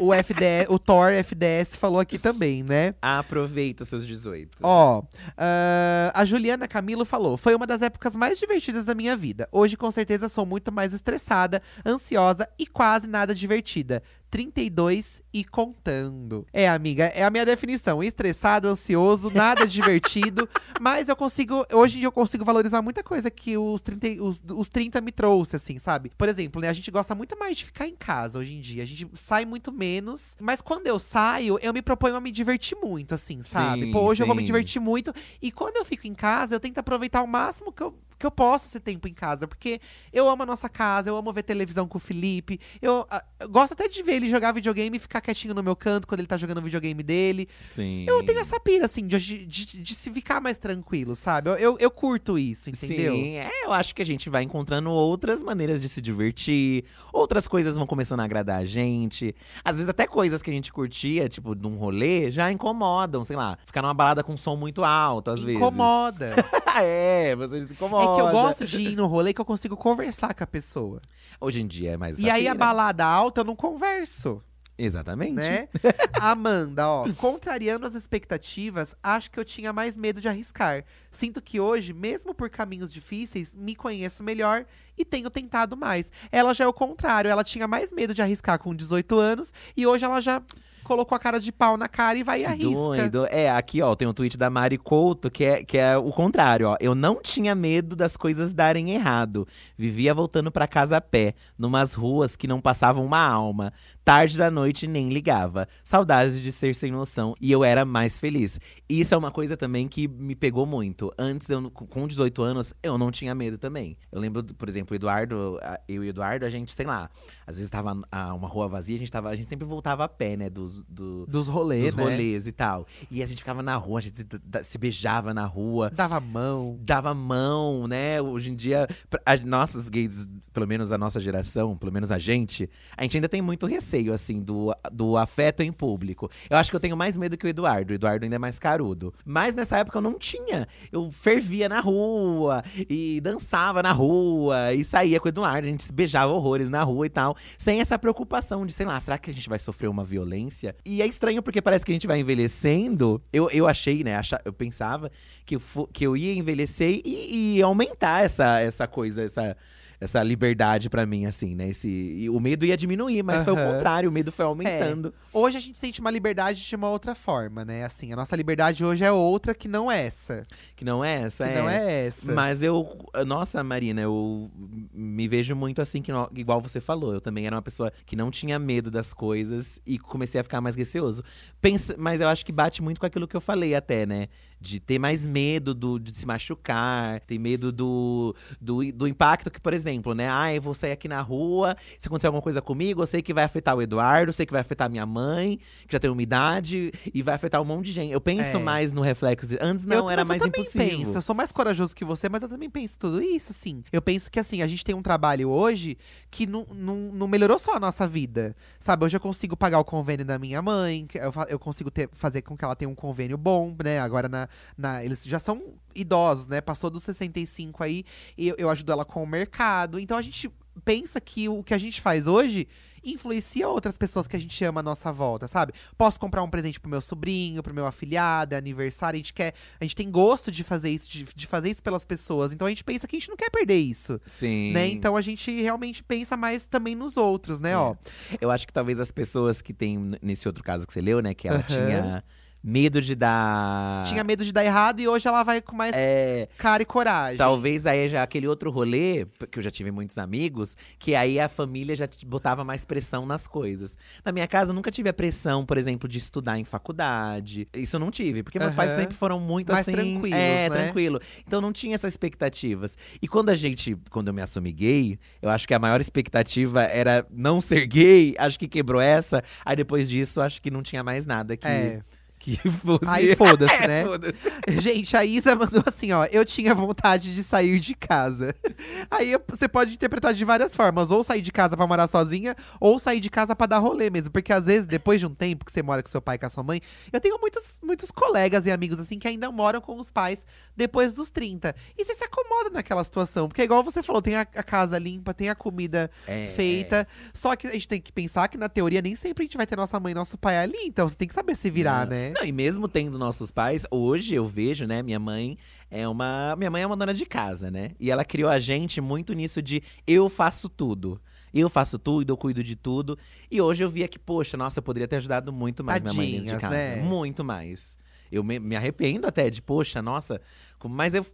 O, o FDS, o Thor FDS falou aqui também, né? Aproveita seus 18. Ó, ah, a Juliana Camilo falou: Foi uma das épocas mais divertidas da minha vida. Hoje, com certeza, sou muito mais estressada, ansiosa e quase nada divertida. 32 e contando. É, amiga, é a minha definição. Estressado, ansioso, nada divertido. Mas eu consigo. Hoje em dia eu consigo valorizar muita coisa que os 30, e- os, os 30 me trouxe, assim, sabe? Por exemplo, né? A gente gosta muito mais de ficar em casa hoje em dia. A gente sai muito menos. Mas quando eu saio, eu me proponho a me divertir muito, assim, sabe? Sim, Pô, hoje eu vou me sim. divertir muito. E quando eu fico em casa, eu tento aproveitar o máximo que eu, que eu posso esse tempo em casa. Porque eu amo a nossa casa, eu amo ver televisão com o Felipe. Eu, ah, eu gosto até de ver ele jogar videogame e ficar quietinho no meu canto quando ele tá jogando o videogame dele. Sim. Eu tenho essa pira, assim, de, de, de- de se ficar mais tranquilo, sabe? Eu, eu, eu curto isso, entendeu? Sim, é, eu acho que a gente vai encontrando outras maneiras de se divertir, outras coisas vão começando a agradar a gente. Às vezes até coisas que a gente curtia, tipo, num rolê, já incomodam, sei lá, ficar numa balada com som muito alto, às Incomoda. vezes. é, você se incomoda. É que eu gosto de ir no rolê que eu consigo conversar com a pessoa. Hoje em dia é mais E aí a safira. balada alta eu não converso. Exatamente. né? Amanda, ó, contrariando as expectativas, acho que eu tinha mais medo de arriscar. Sinto que hoje, mesmo por caminhos difíceis, me conheço melhor e tenho tentado mais. Ela já é o contrário, ela tinha mais medo de arriscar com 18 anos e hoje ela já colocou a cara de pau na cara e vai e arrisca. Doido. É, aqui, ó, tem um tweet da Mari Couto, que é, que é o contrário, ó. Eu não tinha medo das coisas darem errado. Vivia voltando pra casa a pé, numas ruas que não passavam uma alma. Tarde da noite nem ligava. Saudades de ser sem noção. E eu era mais feliz. Isso é uma coisa também que me pegou muito. Antes, eu, com 18 anos, eu não tinha medo também. Eu lembro, por exemplo, o Eduardo, eu e o Eduardo, a gente, sei lá, às vezes tava a, uma rua vazia, a gente, tava, a gente sempre voltava a pé, né? Dos, do, Dos rolês, dos né? rolês e tal. E a gente ficava na rua, a gente se, se beijava na rua. Dava mão. Dava mão, né? Hoje em dia, as nossas gays, pelo menos a nossa geração, pelo menos a gente, a gente ainda tem muito receio, assim, do, do afeto em público. Eu acho que eu tenho mais medo que o Eduardo. O Eduardo ainda é mais carudo. Mas nessa época eu não tinha. Eu fervia na rua e dançava na rua e saía com o Eduardo. A gente se beijava horrores na rua e tal. Sem essa preocupação de, sei lá, será que a gente vai sofrer uma violência? E é estranho porque parece que a gente vai envelhecendo. Eu, eu achei, né? eu pensava que eu, que eu ia envelhecer e, e aumentar essa, essa coisa, essa. Essa liberdade pra mim, assim, né? Esse, o medo ia diminuir, mas foi o contrário, o medo foi aumentando. Hoje a gente sente uma liberdade de uma outra forma, né? Assim, a nossa liberdade hoje é outra que não essa. Que não é essa, Que é. não é essa. Mas eu. Nossa, Marina, eu me vejo muito assim, que no- igual você falou. Eu também era uma pessoa que não tinha medo das coisas e comecei a ficar mais receoso. Pensa, mas eu acho que bate muito com aquilo que eu falei até, né? De ter mais medo do, de se machucar, ter medo do, do, do impacto que, por exemplo, né? Ah, eu vou sair aqui na rua, se acontecer alguma coisa comigo, eu sei que vai afetar o Eduardo, eu sei que vai afetar minha mãe, que já tem uma idade, e vai afetar um monte de gente. Eu penso É. mais no reflexo. De, antes não, Eu- era mais eu também impossível. Penso, eu sou mais corajoso que você, mas eu também penso tudo isso, assim. Eu penso que, assim, a gente tem um trabalho hoje que não, não, não melhorou só a nossa vida. Sabe, hoje eu consigo pagar o convênio da minha mãe, eu, eu consigo ter, fazer com que ela tenha um convênio bom, né? Agora, na, na, eles já são idosos, né? Passou dos 65 aí, e eu, eu ajudo ela com o mercado. Então a gente pensa que o que a gente faz hoje influencia outras pessoas que a gente ama à nossa volta, sabe? Posso comprar um presente pro meu sobrinho, pro meu afilhado, é aniversário, a gente quer, a gente tem gosto de fazer isso, de, de fazer isso pelas pessoas. Então a gente pensa que a gente não quer perder isso, Sim. né? Então a gente realmente pensa mais também nos outros, né, É. ó. Eu acho que talvez as pessoas que tem nesse outro caso que você leu, né, que ela Aham. tinha medo de dar. Tinha medo de dar errado e hoje ela vai com mais É, cara e coragem. Talvez aí já aquele outro rolê, que eu já tive muitos amigos, que aí a família já botava mais pressão nas coisas. Na minha casa, eu nunca tive a pressão, por exemplo, de estudar em faculdade. Isso eu não tive, porque meus pais sempre foram muito Mais assim. tranquilos, é, né? tranquilo. Então não tinha essas expectativas. E quando a gente, quando eu me assumi gay, eu acho que a maior expectativa era não ser gay, acho que quebrou essa. Aí depois disso, acho que não tinha mais nada que, É. que fosse. Aí foda-se, É, né? foda-se. Gente, a Isa mandou assim, ó. Eu tinha vontade de sair de casa. Aí você pode interpretar de várias formas. Ou sair de casa pra morar sozinha, ou sair de casa pra dar rolê mesmo. Porque às vezes, depois de um tempo que você mora com seu pai e com a sua mãe, eu tenho muitos, muitos colegas e amigos assim que ainda moram com os pais depois dos 30. E você se acomoda naquela situação. Porque igual você falou, tem a, a casa limpa, tem a comida É, feita. Só que a gente tem que pensar que, na teoria, nem sempre a gente vai ter nossa mãe e nosso pai ali. Então você tem que saber se virar, Não. né? Não, e mesmo tendo nossos pais, hoje eu vejo, né, minha mãe é uma. Minha mãe é uma dona de casa, né? E ela criou a gente muito nisso de eu faço tudo. Eu faço tudo, eu cuido de tudo. E hoje eu via que, poxa, nossa, eu poderia ter ajudado muito mais minha mãe dentro de Tadinhas, casa. né? Muito mais. Eu me, me arrependo até de, poxa, nossa, mas eu.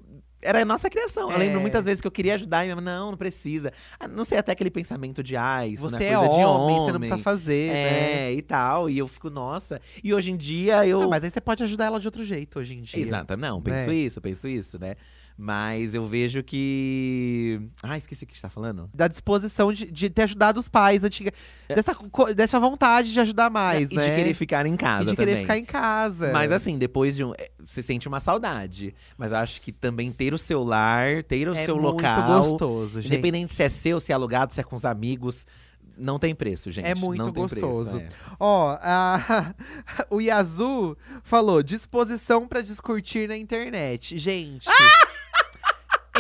Era a nossa criação. Eu É. lembro muitas vezes que eu queria ajudar e não, não precisa. Ah, não sei, até aquele pensamento de, ah, isso não Você é é coisa homem, de você homem. não precisa fazer, né? É, e tal. E eu fico, nossa. E hoje em dia eu. Não, mas aí você pode ajudar ela de outro jeito hoje em dia. Exato, não, penso né? isso, penso isso, né? Mas eu vejo que. Ah, esqueci o que a gente tá falando. Da disposição de, de ter ajudado os pais antiga. Dessa, co- dessa vontade de ajudar mais, É. e né? de querer ficar em casa E de querer também. ficar em casa. Mas assim, depois de um. é, Você sente uma saudade. Mas eu acho que também ter o seu lar, ter o é seu muito local. gostoso, gente. Independente se é seu, se é alugado, se é com os amigos. Não tem preço, gente. É muito não tem preço, gostoso. é. Ó, a- o Yazu falou: disposição pra discutir na internet. Gente.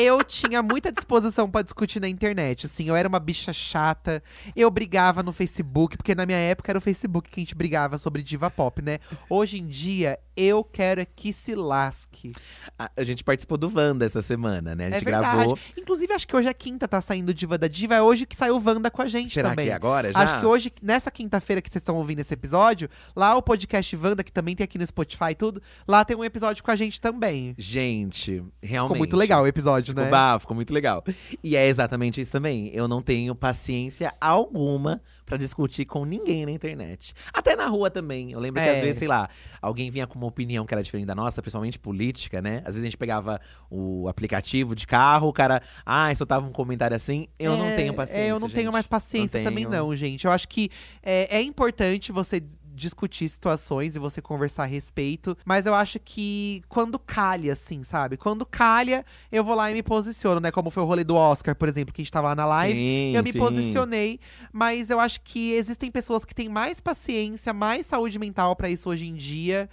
Eu tinha muita disposição pra discutir na internet, assim, eu era uma bicha chata, eu brigava no Facebook, porque na minha época era o Facebook que a gente brigava sobre diva pop, né? Hoje em dia, eu quero é que se lasque. A, a gente participou do Wanda essa semana, né? A É gente verdade. gravou. Inclusive, acho que hoje é quinta, tá saindo Diva da Diva, é hoje que saiu Wanda com a gente Será também. que é agora já? Acho que hoje, nessa quinta-feira que vocês estão ouvindo esse episódio, lá o podcast Wanda, que também tem aqui no Spotify e tudo, lá tem um episódio com a gente também. Gente, realmente. Ficou muito legal o episódio, né? Ficou, bah, ficou muito legal. E é exatamente isso também. Eu não tenho paciência alguma pra discutir com ninguém na internet. Até na rua também. Eu lembro que É. às vezes, sei lá, alguém vinha com uma opinião que era diferente da nossa, principalmente política, né? Às vezes a gente pegava o aplicativo de carro, o cara, ah, soltava um comentário assim. Eu não É, tenho paciência. É, eu não tenho gente. mais paciência Não também, tenho. não, gente. Eu acho que é, é importante você discutir situações e você conversar a respeito, mas eu acho que quando calha, assim, sabe? Quando calha, eu vou lá e me posiciono, né? Como foi o rolê do Oscar, por exemplo, que a gente tava lá na live. Sim, Eu me sim. posicionei, mas eu acho que existem pessoas que têm mais paciência, mais saúde mental pra isso hoje em dia.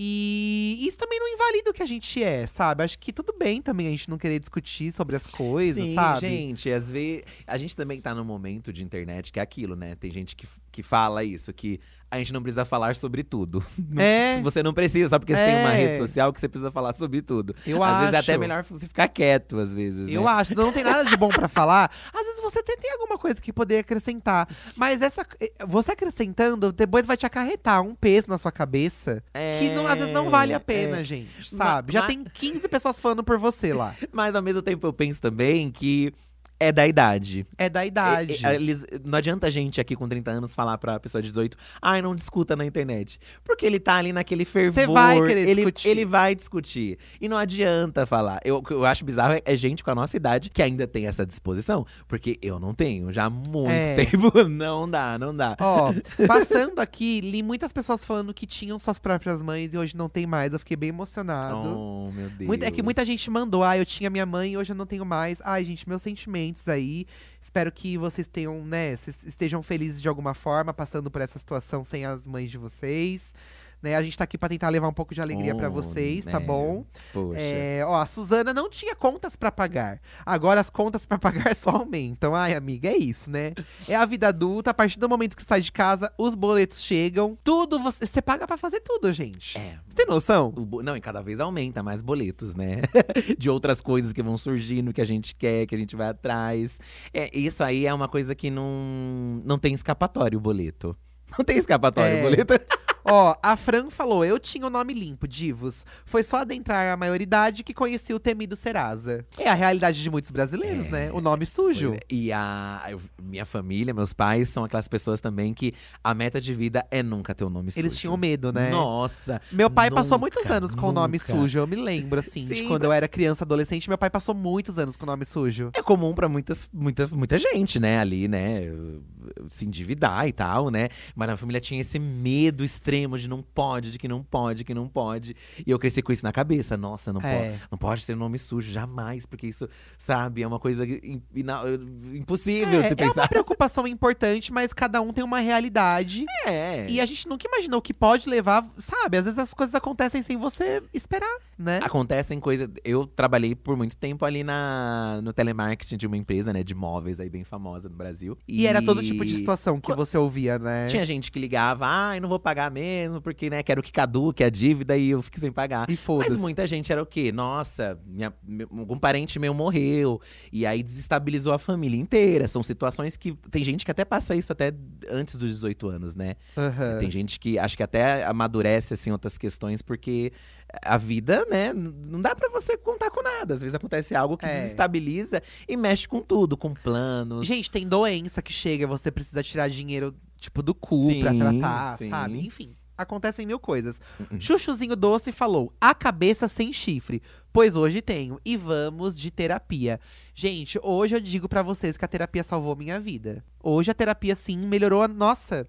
E isso também não invalida o que a gente é, sabe? Acho que tudo bem também a gente não querer discutir sobre as coisas, Sim, sabe? gente, às vezes. A gente também tá num momento de internet que é aquilo, né? Tem gente que, que fala isso, que a gente não precisa falar sobre tudo. É. Você não precisa, só porque você tem uma É. rede social que você precisa falar sobre tudo. Eu às vezes é acho. até melhor você ficar quieto, às vezes. Eu né? acho, não tem nada de bom pra falar. Às vezes você até tem alguma coisa que poder acrescentar. Mas essa. eh, Você acrescentando, depois vai te acarretar um peso na sua cabeça. Que não, às vezes não vale a pena, é. gente. Sabe? Já ma- tem 15 pessoas falando por você lá. Mas ao mesmo tempo eu penso também que é da idade. É da idade. E- e- eles- não adianta a gente aqui com 30 anos falar pra pessoa de 18, ai, não discuta na internet. Porque ele tá ali naquele fervor. Você vai querer ele, discutir. Ele vai discutir. E não adianta falar. Eu, eu acho bizarro é, é gente com a nossa idade que ainda tem essa disposição. Porque eu não tenho. Já há muito É. tempo. Não dá, não dá. Ó, passando aqui, li muitas pessoas falando que tinham suas próprias mães e hoje não tem mais. Eu fiquei bem emocionado. Oh, meu Deus. Muita- é que muita gente mandou, ah, eu tinha minha mãe e hoje eu não tenho mais. Ai, gente, meus aí. Espero que vocês tenham, né, estejam felizes de alguma forma, passando por essa situação sem as mães de vocês. Né, a gente tá aqui pra tentar levar um pouco de alegria pra Oh, vocês, tá né? bom? Poxa. É, ó, a Suzana não tinha contas pra pagar. Agora as contas pra pagar só aumentam. Ai, amiga, é isso, né? É a vida adulta. A partir do momento que sai de casa, os boletos chegam. Tudo você, você paga pra fazer tudo, gente. É. Você tem noção? Bo- Não, e cada vez aumenta mais boletos, né? de outras coisas que vão surgindo, que a gente quer, que a gente vai atrás. É, isso aí é uma coisa que não, não tem escapatório o boleto. Não tem escapatório É. o boleto. Ó, a Fran falou: eu tinha o nome limpo, Divos. Foi só adentrar a maioridade que conheci o temido Serasa. É a realidade de muitos brasileiros, É. né? O nome sujo. Pois é. E a eu- minha família, meus pais, são aquelas pessoas também que a meta de vida é nunca ter o nome sujo. Eles tinham medo, né? Nossa. Meu pai passou nunca, muitos anos com o nome sujo. Eu me lembro, assim, de Sim, quando eu era criança, adolescente. Meu pai passou muitos anos com o nome sujo. É comum pra muitas, muita, muita gente, né, ali, né, se endividar e tal, né? Mas a família tinha esse medo extremo de não pode, de que não pode, que não pode. E eu cresci com isso na cabeça. Nossa, não, É. pode, não pode ter nome sujo, jamais, porque isso, sabe, é uma coisa ina- impossível de É, se é uma pensar. preocupação importante, mas cada um tem uma realidade. É. E a gente nunca imaginou que pode levar, sabe? Às vezes as coisas acontecem sem você esperar, né? Acontecem coisas. Eu trabalhei por muito tempo ali na, no telemarketing de uma empresa, né, de móveis aí bem famosa no Brasil. E, era todo tipo de situação que Qu- você ouvia, né? Tinha gente que ligava, ah, eu não vou pagar mesmo, porque, né, quero que caduque a dívida e eu fico sem pagar. E foda-se. Mas muita gente era o quê? Nossa, minha, meu- algum parente meu morreu. E aí desestabilizou a família inteira. São situações que. Tem gente que até passa isso até antes dos 18 anos, né? Aham. Tem gente que acho que até amadurece assim outras questões, porque a vida, né, não dá pra você contar com nada. Às vezes acontece algo que É. desestabiliza e mexe com tudo, com planos. Gente, tem doença que chega, você precisa tirar dinheiro, tipo, do cu Sim, pra tratar, sim. sabe? Enfim, acontecem mil coisas. Uhum. Chuchuzinho Doce falou: a cabeça sem chifre, pois hoje tenho. E vamos de terapia. Gente, hoje eu digo pra vocês que a terapia salvou minha vida. Hoje a terapia, sim, melhorou a nossa.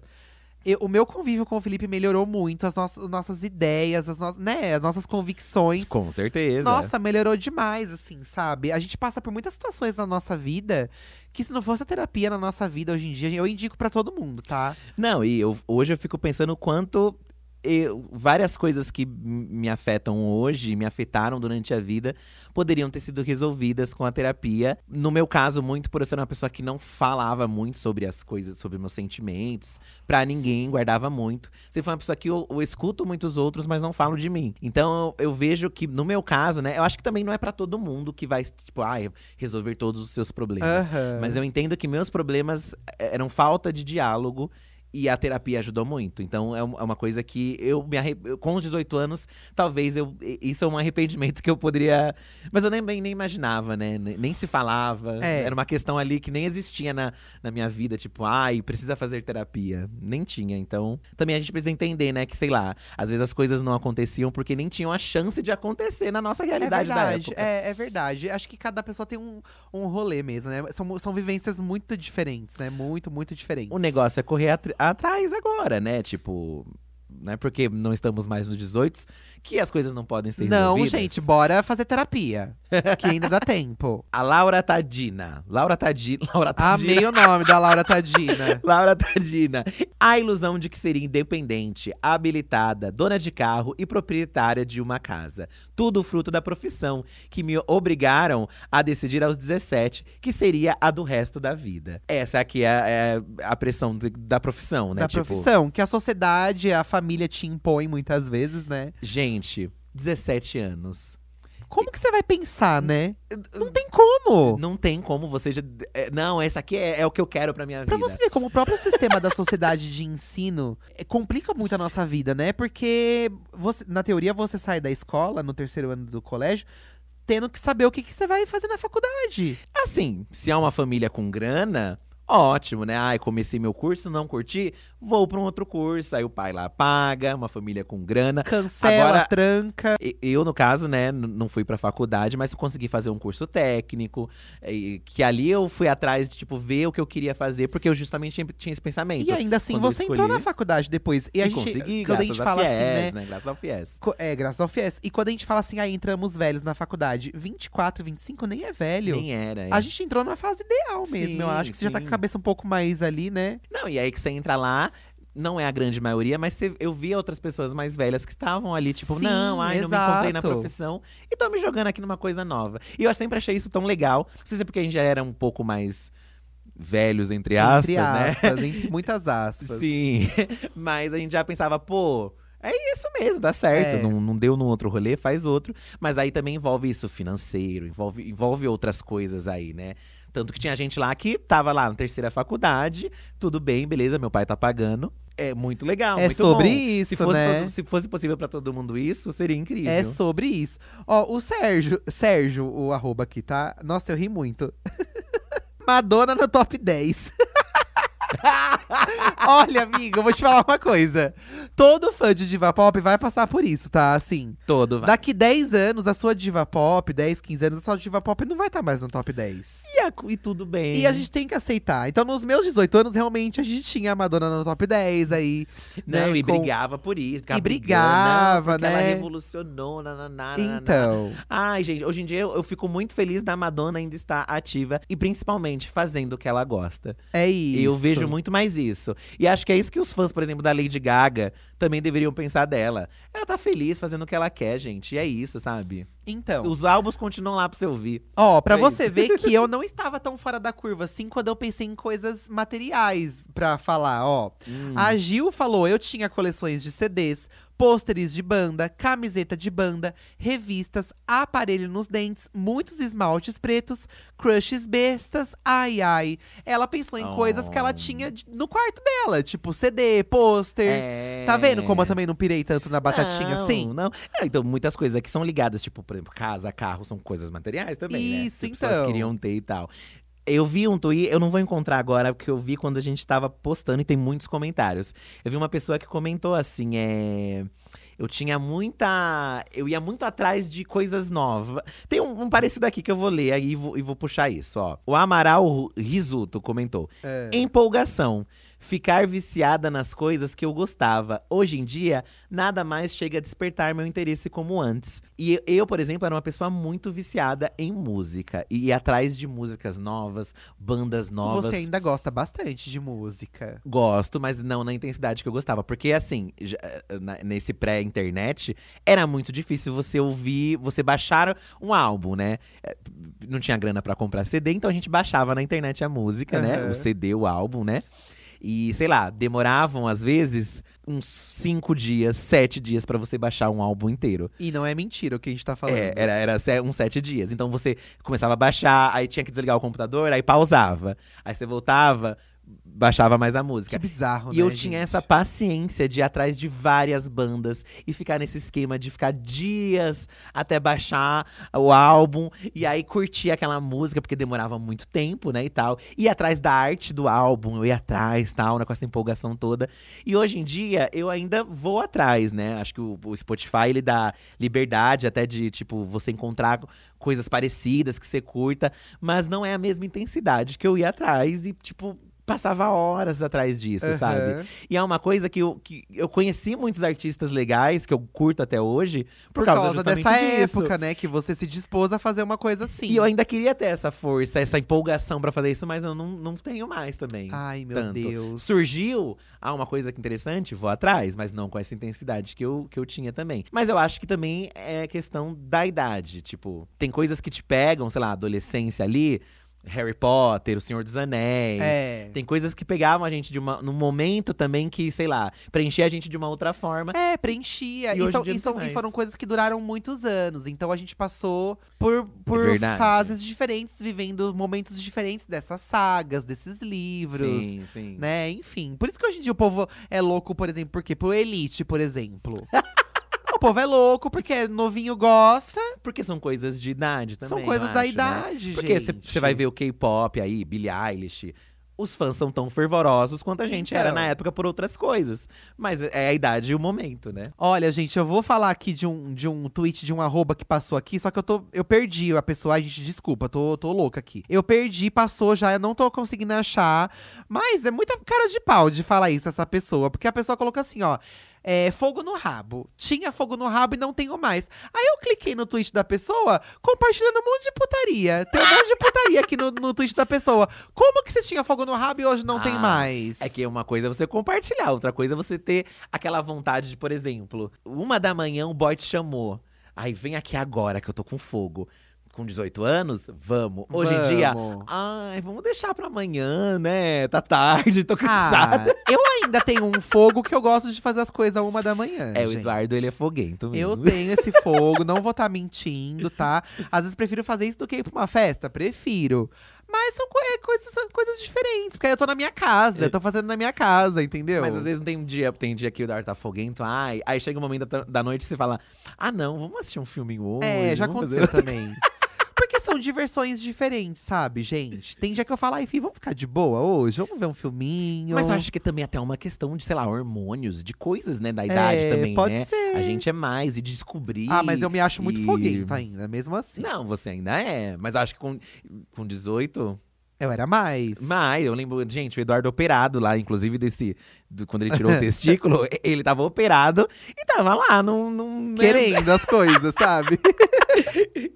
Eu- o meu convívio com o Felipe melhorou muito, as nossas, as nossas ideias, as, no, né, as nossas convicções. Com certeza. Nossa, melhorou demais, assim, sabe? A gente passa por muitas situações na nossa vida que se não fosse a terapia na nossa vida hoje em dia, eu indico pra todo mundo, tá? Não, e eu- hoje eu fico pensando o quanto eu- várias coisas que me afetam hoje, me afetaram durante a vida, poderiam ter sido resolvidas com a terapia. No meu caso, muito por eu ser uma pessoa que não falava muito sobre as coisas, sobre meus sentimentos, pra ninguém, guardava muito. Você foi uma pessoa que eu, eu escuto muitos outros, mas não falo de mim. Então eu, eu vejo que, no meu caso, né, eu acho que também não é pra todo mundo que vai, tipo, ai, resolver todos os seus problemas. Aham. Mas eu entendo que meus problemas eh, eram falta de diálogo. E a terapia ajudou muito. Então é é uma coisa que eu me arre... com os 18 anos, talvez eu. Isso é um arrependimento que eu poderia. Mas eu nem, nem imaginava, né? Nem se falava. É. Era uma questão ali que nem existia na, na minha vida, tipo, ai, precisa fazer terapia. Nem tinha. Então, também a gente precisa entender, né? Que, sei lá, às vezes as coisas não aconteciam porque nem tinham a chance de acontecer na nossa É realidade da verdade, época. é, é verdade. Acho que cada pessoa tem um, um rolê mesmo, né? São, são vivências muito diferentes, né? Muito, muito diferentes. O negócio é correr atrás agora, né? Tipo, não é porque não estamos mais no 18 que as coisas não podem ser Não, resolvidas. gente, bora fazer terapia. Que ainda dá tempo. A Laura Tadina. Laura Tadina. Laura Tadina. Amei o nome da Laura Tadina. Laura Tadina. A ilusão de que seria independente, habilitada, dona de carro e proprietária de uma casa. Tudo fruto da profissão, que me obrigaram a decidir aos 17 que seria a do resto da vida. Essa aqui é, é a pressão de- da profissão, né? da Tipo, profissão, que a sociedade, a família te impõe muitas vezes, né? Gente, 17 anos. Como que você vai pensar, né? Não tem como. Não tem como você já. é, não, essa aqui é, é o que eu quero pra minha Pra vida. você ver como o próprio sistema da sociedade de ensino eh, complica muito a nossa vida, né? Porque, você- na teoria, você sai da escola, no terceiro ano do colégio, tendo que saber o que, que você vai fazer na faculdade. Assim, se é uma família com grana, ótimo, né? Ai, comecei meu curso, não curti, vou pra um outro curso. Aí o pai lá paga, uma família com grana. Cancela, Agora- tranca. E- Eu, no caso, né, não fui pra faculdade, mas consegui fazer um curso técnico. e Que ali eu fui atrás de, tipo, ver o que eu queria fazer, porque eu justamente tinha, tinha esse pensamento. E ainda assim, quando você entrou na faculdade depois. E a gente, consegui, quando a gente fala FIES, assim, né? Graças ao FIES. É, graças ao FIES. E quando a gente fala assim, aí entramos velhos na faculdade, 24, 25 nem é velho. Nem era. é. A gente entrou na fase ideal mesmo, Sim, eu acho. Que você já tá sim. Cabeça um pouco mais ali, né? Não, e aí que você entra lá, não é a grande maioria, mas você- eu via outras pessoas mais velhas que estavam ali, tipo, Sim, não, ai, não me encontrei na exato. profissão. E tô me jogando aqui numa coisa nova. E eu sempre achei isso tão legal. Não sei se é porque a gente já era um pouco mais velhos, entre aspas, entre né? aspas, entre muitas aspas. Sim. Mas a gente já pensava, pô. É isso mesmo, dá certo. É. Não, não deu num outro rolê, faz outro. Mas aí também envolve isso financeiro, envolve, envolve outras coisas aí, né? Tanto que tinha gente lá que tava lá na terceira faculdade, tudo bem, beleza, meu pai tá pagando. É muito legal, É muito sobre bom. isso, se fosse né? todo- se fosse possível pra todo mundo isso, seria incrível. É sobre isso. Ó, o Sérgio, Sérgio, o arroba aqui, tá? Nossa, eu ri muito. Madonna no top 10. Olha, amigo, eu vou te falar uma coisa. Todo fã de diva pop vai passar por isso, tá? Assim, Todo, vai. daqui 10 anos, a sua diva pop, 10, 15 anos, a sua diva pop não vai estar mais no top 10. E, a- e tudo bem. E a gente tem que aceitar. Então, nos meus 18 anos, realmente, a gente tinha a Madonna no top 10 aí. Não, né, e com- brigava por isso. E brigava, porque Ela né? revolucionou, nananá, nananá. Então. Ai, gente, hoje em dia eu, eu fico muito feliz da Madonna ainda estar ativa e principalmente fazendo o que ela gosta. É isso. Eu vejo muito mais isso. E acho que é isso que os fãs, por exemplo, da Lady Gaga também deveriam pensar dela. Ela tá feliz fazendo o que ela quer, gente. E é isso, sabe? Então. Os álbuns continuam lá pra você ouvir. Ó, pra É você isso. ver que eu não estava tão fora da curva assim quando eu pensei em coisas materiais pra falar, ó. Hum. A Gil falou: eu tinha coleções de CDs, pôsteres de banda, camiseta de banda, revistas, aparelho nos dentes, muitos esmaltes pretos, crushes bestas, ai ai. Ela pensou em coisas que ela Oh. tinha no quarto dela, tipo CD, pôster. É. Tá vendo como eu também não pirei tanto na batatinha não, assim? Não, É, então, muitas coisas aqui são ligadas, tipo, por exemplo, casa, carro, são coisas materiais também, Isso, né? Que pessoas então. queriam ter e tal. Eu vi um tweet, eu não vou encontrar agora, porque eu vi quando a gente tava postando e tem muitos comentários. Eu vi uma pessoa que comentou assim, é. Eu tinha muita. Eu ia muito atrás de coisas novas. Tem um, um parecido aqui que eu vou ler aí e vou, e vou puxar isso, ó. O Amaral Risuto comentou. É. Empolgação. Ficar viciada nas coisas que eu gostava. Hoje em dia, nada mais chega a despertar meu interesse como antes. E eu, por exemplo, era uma pessoa muito viciada em música. E ia atrás de músicas novas, bandas novas. Você ainda gosta bastante de música. Gosto, mas não na intensidade que eu gostava. Porque, assim, já- na- nesse pré-internet, era muito difícil você ouvir, você baixar um álbum, né? É, Não tinha grana pra comprar CD, então a gente baixava na internet a música, né? Aham. O CD, o álbum, né? E, sei lá, demoravam, às vezes, uns cinco dias, sete dias pra você baixar um álbum inteiro. E não é mentira o que a gente tá falando. É, era, era uns sete dias. Então você começava a baixar, aí tinha que desligar o computador, aí pausava. Aí você voltava, baixava mais a música. Que bizarro, E né, eu tinha gente? essa paciência de ir atrás de várias bandas e ficar nesse esquema de ficar dias até baixar o álbum e aí curtir aquela música, porque demorava muito tempo, né, e tal. Ir atrás da arte do álbum, eu ia atrás, tal, né, com essa empolgação toda. E hoje em dia, eu ainda vou atrás, né? Acho que o, o Spotify, ele dá liberdade até de, tipo, você encontrar coisas parecidas que você curta, mas não é a mesma intensidade que eu ia atrás e, tipo, passava horas atrás disso, Aham. sabe? E é uma coisa que eu, que eu conheci muitos artistas legais, que eu curto até hoje, por, Por causa, causa dessa disso. época, né? Que você se dispôs a fazer uma coisa assim. E eu ainda queria ter essa força, essa empolgação pra fazer isso, mas eu não, não tenho mais também. Ai, meu tanto. Deus. Surgiu ah, uma coisa que interessante, vou atrás, mas não com essa intensidade que eu, que eu tinha também. Mas eu acho que também é questão da idade. Tipo, tem coisas que te pegam, sei lá, adolescência ali, Harry Potter, O Senhor dos Anéis. É. Tem coisas que pegavam a gente de uma, num momento também que, sei lá, preenchia a gente de uma outra forma. É, preenchia. E E, são- e são- e foram coisas que duraram muitos anos. Então a gente passou por, por verdade. fases diferentes, vivendo momentos diferentes dessas sagas, desses livros. Sim, sim. Né? Enfim. Por isso que hoje em dia o povo é louco, por exemplo, porque pro Elite, por exemplo. o povo é louco porque novinho gosta. Porque são coisas de idade também. são coisas eu da acho, né? idade, Porque gente. você vai ver o K-pop aí, Billie Eilish. Os fãs são tão fervorosos quanto a gente era Então. na época por outras coisas. Mas é a idade e o momento, né? Olha, gente, eu vou falar aqui de um, de um tweet de um arroba que passou aqui, só que eu tô. Eu perdi a pessoa. Ai, gente, desculpa, tô, tô louca aqui. Eu perdi, passou já, eu não tô conseguindo achar. Mas é muita cara de pau de falar isso, essa pessoa. Porque a pessoa colocou assim, ó. É, fogo no rabo. Tinha fogo no rabo e não tenho mais. Aí eu cliquei no tweet da pessoa, compartilhando um monte de putaria. Tem um monte de putaria aqui no, no tweet da pessoa. Como que você tinha fogo no rabo e hoje não tem Ah, mais? É que uma coisa é você compartilhar, outra coisa é você ter aquela vontade de, por exemplo, uma da manhã o boy te chamou. Aí vem aqui agora que eu tô com fogo. Com 18 anos, vamos. Hoje em dia, Vamos. ai, vamos deixar pra amanhã, né? Tá tarde, tô Ah, cansada. eu ainda tenho um fogo que eu gosto de fazer as coisas uma da manhã. é, o gente. Eduardo, ele é foguento mesmo. Eu tenho esse fogo, não vou estar mentindo, tá? Às vezes prefiro fazer isso do que ir pra uma festa, prefiro. Mas são co- é, coisas, são coisas diferentes, porque aí eu tô na minha casa, eu tô fazendo na minha casa, entendeu? Mas às vezes não tem um dia, tem dia que o Eduardo tá foguento, ai, aí chega o momento da, da noite e você fala, ah não, vamos assistir um filminho hoje. É, já vamos aconteceu fazer-" também. Porque são diversões diferentes, sabe, gente? Tem dia que eu falo, ai, filho, vamos ficar de boa hoje? Vamos ver um filminho. Mas eu acho que também até uma questão de, sei lá, hormônios, de coisas, né, da idade É, também, pode né? ser. A gente é mais e descobrir. Ah, mas eu me acho muito e- ainda, mesmo assim. Não, você ainda é. Mas eu acho que com, com 18. Eu era mais. Mas eu lembro, gente, o Eduardo operado lá, inclusive desse. do- quando ele tirou o testículo, ele tava operado e tava lá num né? Querendo as coisas, sabe?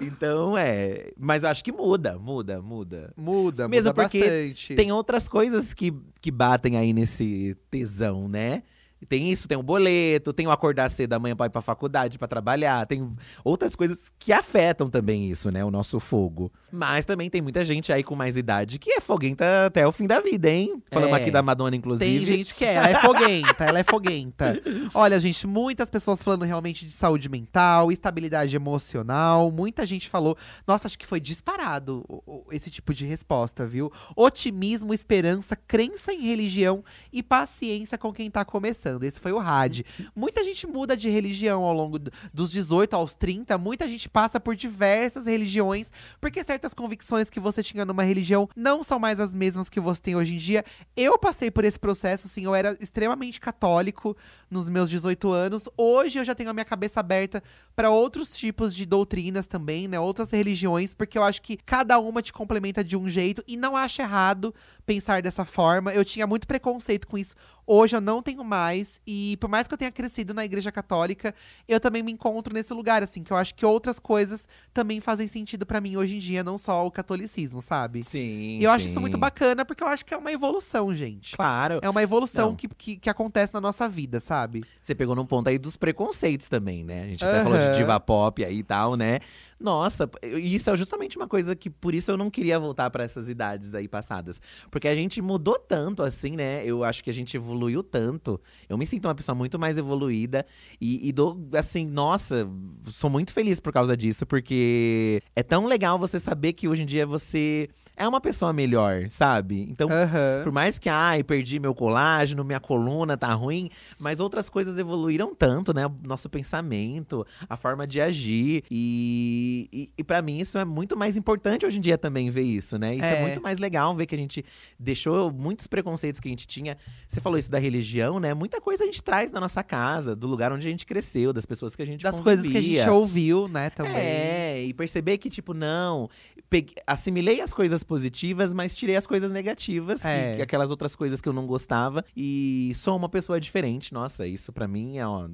Então, é. Mas eu acho que muda, muda, muda. Muda, Mesmo muda porque bastante. Tem outras coisas que, que batem aí nesse tesão, né? Tem isso, tem o boleto, tem o acordar cedo da manhã pra ir pra faculdade, pra trabalhar. Tem outras coisas que afetam também isso, né? O nosso fogo. Mas também tem muita gente aí com mais idade que é foguenta até o fim da vida, hein? Falamos É. aqui da Madonna, inclusive. Tem gente que é, ela é foguenta, ela é foguenta. Olha, gente, muitas pessoas falando realmente de saúde mental, estabilidade emocional. Muita gente falou. Nossa, acho que foi disparado esse tipo de resposta, viu? Otimismo, esperança, crença em religião e paciência com quem tá começando. Esse foi o RAD. Muita gente muda de religião ao longo do- dos 18 aos 30. Muita gente passa por diversas religiões, porque certas convicções que você tinha numa religião não são mais as mesmas que você tem hoje em dia. Eu passei por esse processo, assim, eu era extremamente católico nos meus 18 anos. Hoje eu já tenho a minha cabeça aberta para outros tipos de doutrinas também, né? Outras religiões, porque eu acho que cada uma te complementa de um jeito e não acho errado pensar dessa forma. Eu tinha muito preconceito com isso. Hoje eu não tenho mais e por mais que eu tenha crescido na igreja católica, eu também me encontro nesse lugar assim, que eu acho que outras coisas também fazem sentido para mim hoje em dia, não só o catolicismo, sabe? Sim. E eu acho isso sim. muito bacana porque eu acho que é uma evolução, gente. Claro. É uma evolução que, que, que acontece na nossa vida, sabe? Você pegou num ponto aí dos preconceitos também, né? A gente até falou de diva pop aí e tal, né? Nossa, isso é justamente uma coisa que por isso eu não queria voltar pra essas idades aí passadas. Porque a gente mudou tanto assim, né? Eu acho que a gente evoluiu tanto. Eu me sinto uma pessoa muito mais evoluída e, e dou, assim, nossa, sou muito feliz por causa disso, porque é tão legal você saber que hoje em dia você é uma pessoa melhor, sabe? Então, Aham. por mais que, ai, perdi meu colágeno, minha coluna tá ruim, mas outras coisas evoluíram tanto, né? O nosso pensamento, a forma de agir. E, e, e para mim isso é muito mais importante hoje em dia também ver isso, né? Isso é. É. muito mais legal ver que a gente deixou muitos preconceitos que a gente tinha. Você falou isso da religião, né? Muita coisa a gente traz da nossa casa, do lugar onde a gente cresceu, das pessoas que a gente Das coisas que a gente convivia. ouviu, né, também. É, e perceber que, tipo, não. pegue- assimilei as coisas positivas, mas tirei as coisas negativas, É. que, aquelas outras coisas que eu não gostava. E sou uma pessoa diferente. Nossa, isso pra mim é, ó,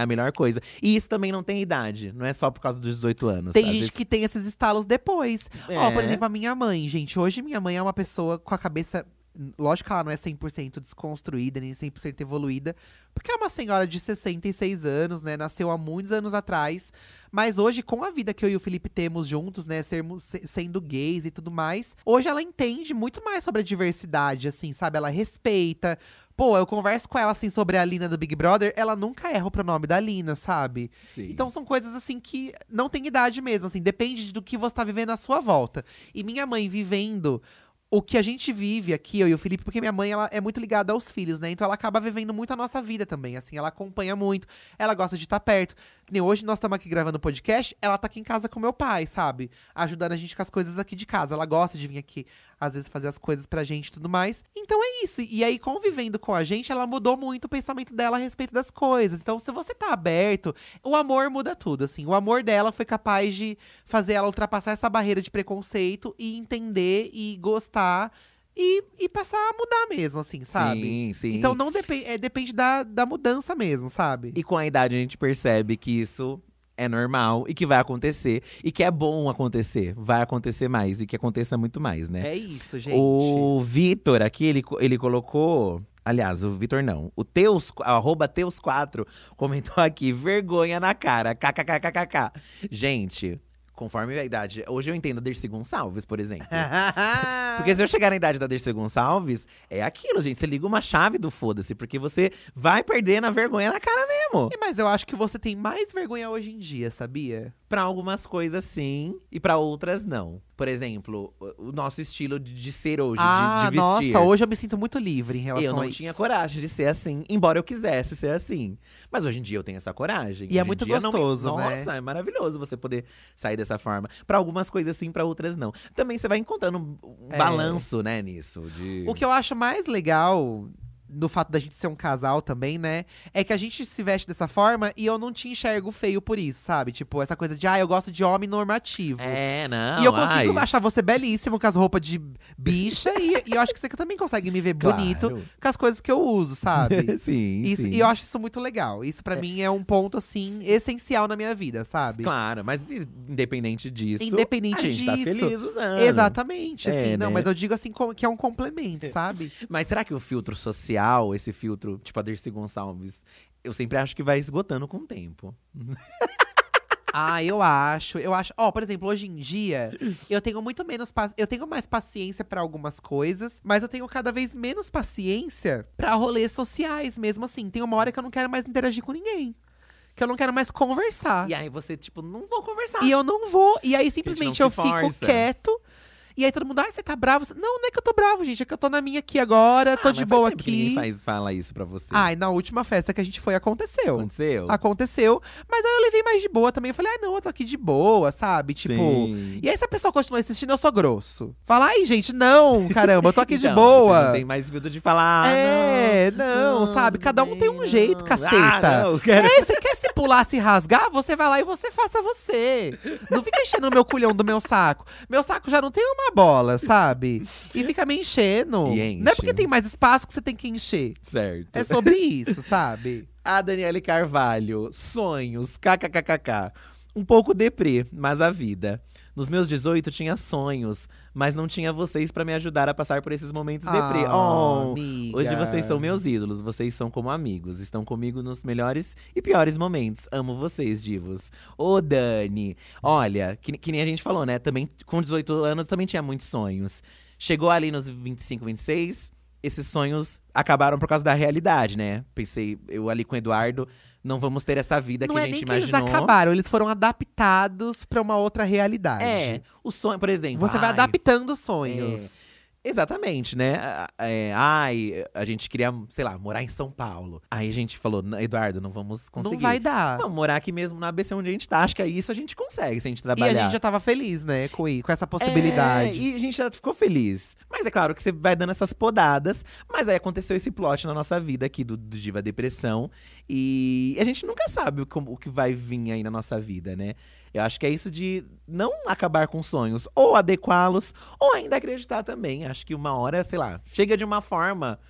é a melhor coisa. E isso também não tem idade, não é só por causa dos 18 anos. Tem Às gente vezes- que tem esses estalos depois. Ó, por É. exemplo, a minha mãe, gente. Hoje minha mãe é uma pessoa com a cabeça. Lógico que ela não é 100% desconstruída, nem 100% evoluída. Porque é uma senhora de 66 anos, né? Nasceu há muitos anos atrás. Mas hoje, com a vida que eu e o Felipe temos juntos, né? Sermos, se- sendo gays e tudo mais. Hoje ela entende muito mais sobre a diversidade, assim, sabe? Ela respeita. Pô, eu converso com ela, assim, sobre a Lina do Big Brother. Ela nunca erra o pronome da Lina, sabe? Sim. Então são coisas assim que não tem idade mesmo, assim, depende do que você tá vivendo à sua volta. E minha mãe vivendo o que a gente vive aqui, eu e o Felipe, porque minha mãe ela é muito ligada aos filhos, né? Então ela acaba vivendo muito a nossa vida também, assim, ela acompanha muito, ela gosta de estar perto. Que nem hoje nós estamos aqui gravando podcast, ela tá aqui em casa com meu pai, sabe? Ajudando a gente com as coisas aqui de casa. Ela gosta de vir aqui, às vezes, fazer as coisas pra gente e tudo mais. Então é isso. E aí, convivendo com a gente, ela mudou muito o pensamento dela a respeito das coisas. Então, se você tá aberto, o amor muda tudo, assim. O amor dela foi capaz de fazer ela ultrapassar essa barreira de preconceito e entender e gostar e, e passar a mudar mesmo, assim, sabe? Sim, sim. Então não depende, é, depende da, da mudança mesmo, sabe? E com a idade a gente percebe que isso é normal e que vai acontecer. E que é bom acontecer. Vai acontecer mais e que aconteça muito mais, né? É isso, gente. O Vitor aqui, ele, ele colocou. Aliás, o Vitor não. O Teus, arroba Teus4, comentou aqui, vergonha na cara, kkkkkk. Gente, conforme a idade, hoje eu entendo a Dercy Gonçalves, por exemplo. Porque se eu chegar na idade da Dercy Gonçalves, é aquilo, gente. Você liga uma chave do foda-se, porque você vai perder na vergonha na cara mesmo. E, Mas eu acho que você tem mais vergonha hoje em dia, sabia? Pra algumas coisas sim, e pra outras não. Por exemplo, o nosso estilo de, de ser hoje, de- ah, de, vestir. nossa, hoje eu me sinto muito livre em relação eu não a isso. tinha coragem de ser assim, embora eu quisesse ser assim. Mas hoje em dia eu tenho essa coragem. E é Hoje em muito não me- gostoso, né? Nossa, é maravilhoso você poder sair dessa forma. Pra algumas coisas sim, pra outras não. Também você vai encontrando um um É. balanço, né, nisso. De... O que eu acho mais legal no fato da gente ser um casal também, né? É que a gente se veste dessa forma e eu não te enxergo feio por isso, sabe? Tipo, essa coisa de, ah, eu gosto de homem normativo. É, não. E eu consigo ai. achar você belíssimo com as roupas de bicha e, e eu acho que você também consegue me ver bonito Claro. com as coisas que eu uso, sabe? sim, Isso, sim. e eu acho isso muito legal. Isso pra mim é um ponto, assim, essencial na minha vida, sabe? Claro, mas independente disso, Independente a gente tá disso. feliz usando. Exatamente, É, assim. Não, né? mas eu digo assim que é um complemento, sabe? Mas será que o filtro social, esse filtro, tipo a Dercy Gonçalves, eu sempre acho que vai esgotando com o tempo. Ah, eu acho, eu acho. Ó, por exemplo, hoje em dia, eu tenho muito menos. Eu tenho mais paciência pra algumas coisas, mas eu tenho cada vez menos paciência pra rolês sociais, mesmo assim. Tem uma hora que eu não quero mais interagir com ninguém. Que eu não quero mais conversar. E aí você, tipo, não vou conversar. E eu não vou. E aí simplesmente eu fico quieto. E aí todo mundo, ai, você tá bravo? Não, não é que eu tô bravo, gente. É que eu tô na minha aqui agora, tô Ah, de boa Ninguém aqui. faz, fala isso pra você. Ai, na última festa que a gente foi, aconteceu. Aconteceu? Aconteceu. Mas aí eu levei mais de boa também. Eu falei, ah, não, eu tô aqui de boa, sabe? Tipo. Sim. E aí, se a pessoa continua insistindo, eu sou grosso. Fala, ai, gente, não, caramba, eu tô aqui de Então, boa. Você não tem mais medo de falar. ah, é, não, não, sabe? Cada um tem um jeito, não. caceta. Ah, não, quero- É, você quer se pular, se rasgar, você vai lá e você faça você. Não fica enchendo o meu culhão do meu saco. Meu saco já não tem uma bola, sabe? E fica me enchendo. E enche. Não é porque tem mais espaço que você tem que encher. Certo. É sobre isso, sabe? A Daniele Carvalho, sonhos, kkkk. Um pouco deprê, mas a vida. Nos meus 18 tinha sonhos, mas não tinha vocês pra me ajudar a passar por esses momentos deprê. Ah, Oh, amiga. hoje vocês são meus ídolos, vocês são como amigos, estão comigo nos melhores e piores momentos. Amo vocês, divos. Ô, Dani, olha, que, que nem a gente falou, né? Também com 18 anos também tinha muitos sonhos. Chegou ali nos 25, 26, esses sonhos acabaram por causa da realidade, né? Pensei, eu ali com o Eduardo, não vamos ter essa vida Não que é a gente nem que imaginou. eles acabaram, eles foram adaptados pra uma outra realidade. É, o sonho, por exemplo. Você vai ai, adaptando os sonhos. Exatamente, né? É, ai, a gente queria, sei lá, morar em São Paulo. Aí a gente falou, "N- Eduardo, não vamos conseguir. Não vai dar. Vamos morar aqui mesmo na ABC onde a gente tá. Acho que é isso a gente consegue se a gente e trabalhar. a gente já tava feliz, né, com, com essa possibilidade. É, e a gente já ficou feliz. Mas é claro que você vai dando essas podadas. Mas aí aconteceu esse plot na nossa vida aqui do, do Diva Depressão. E a gente nunca sabe o, que vai vir aí na nossa vida, né? Eu acho que é isso de não acabar com sonhos, ou adequá-los, ou ainda acreditar também. Acho que uma hora, sei lá, chega de uma forma.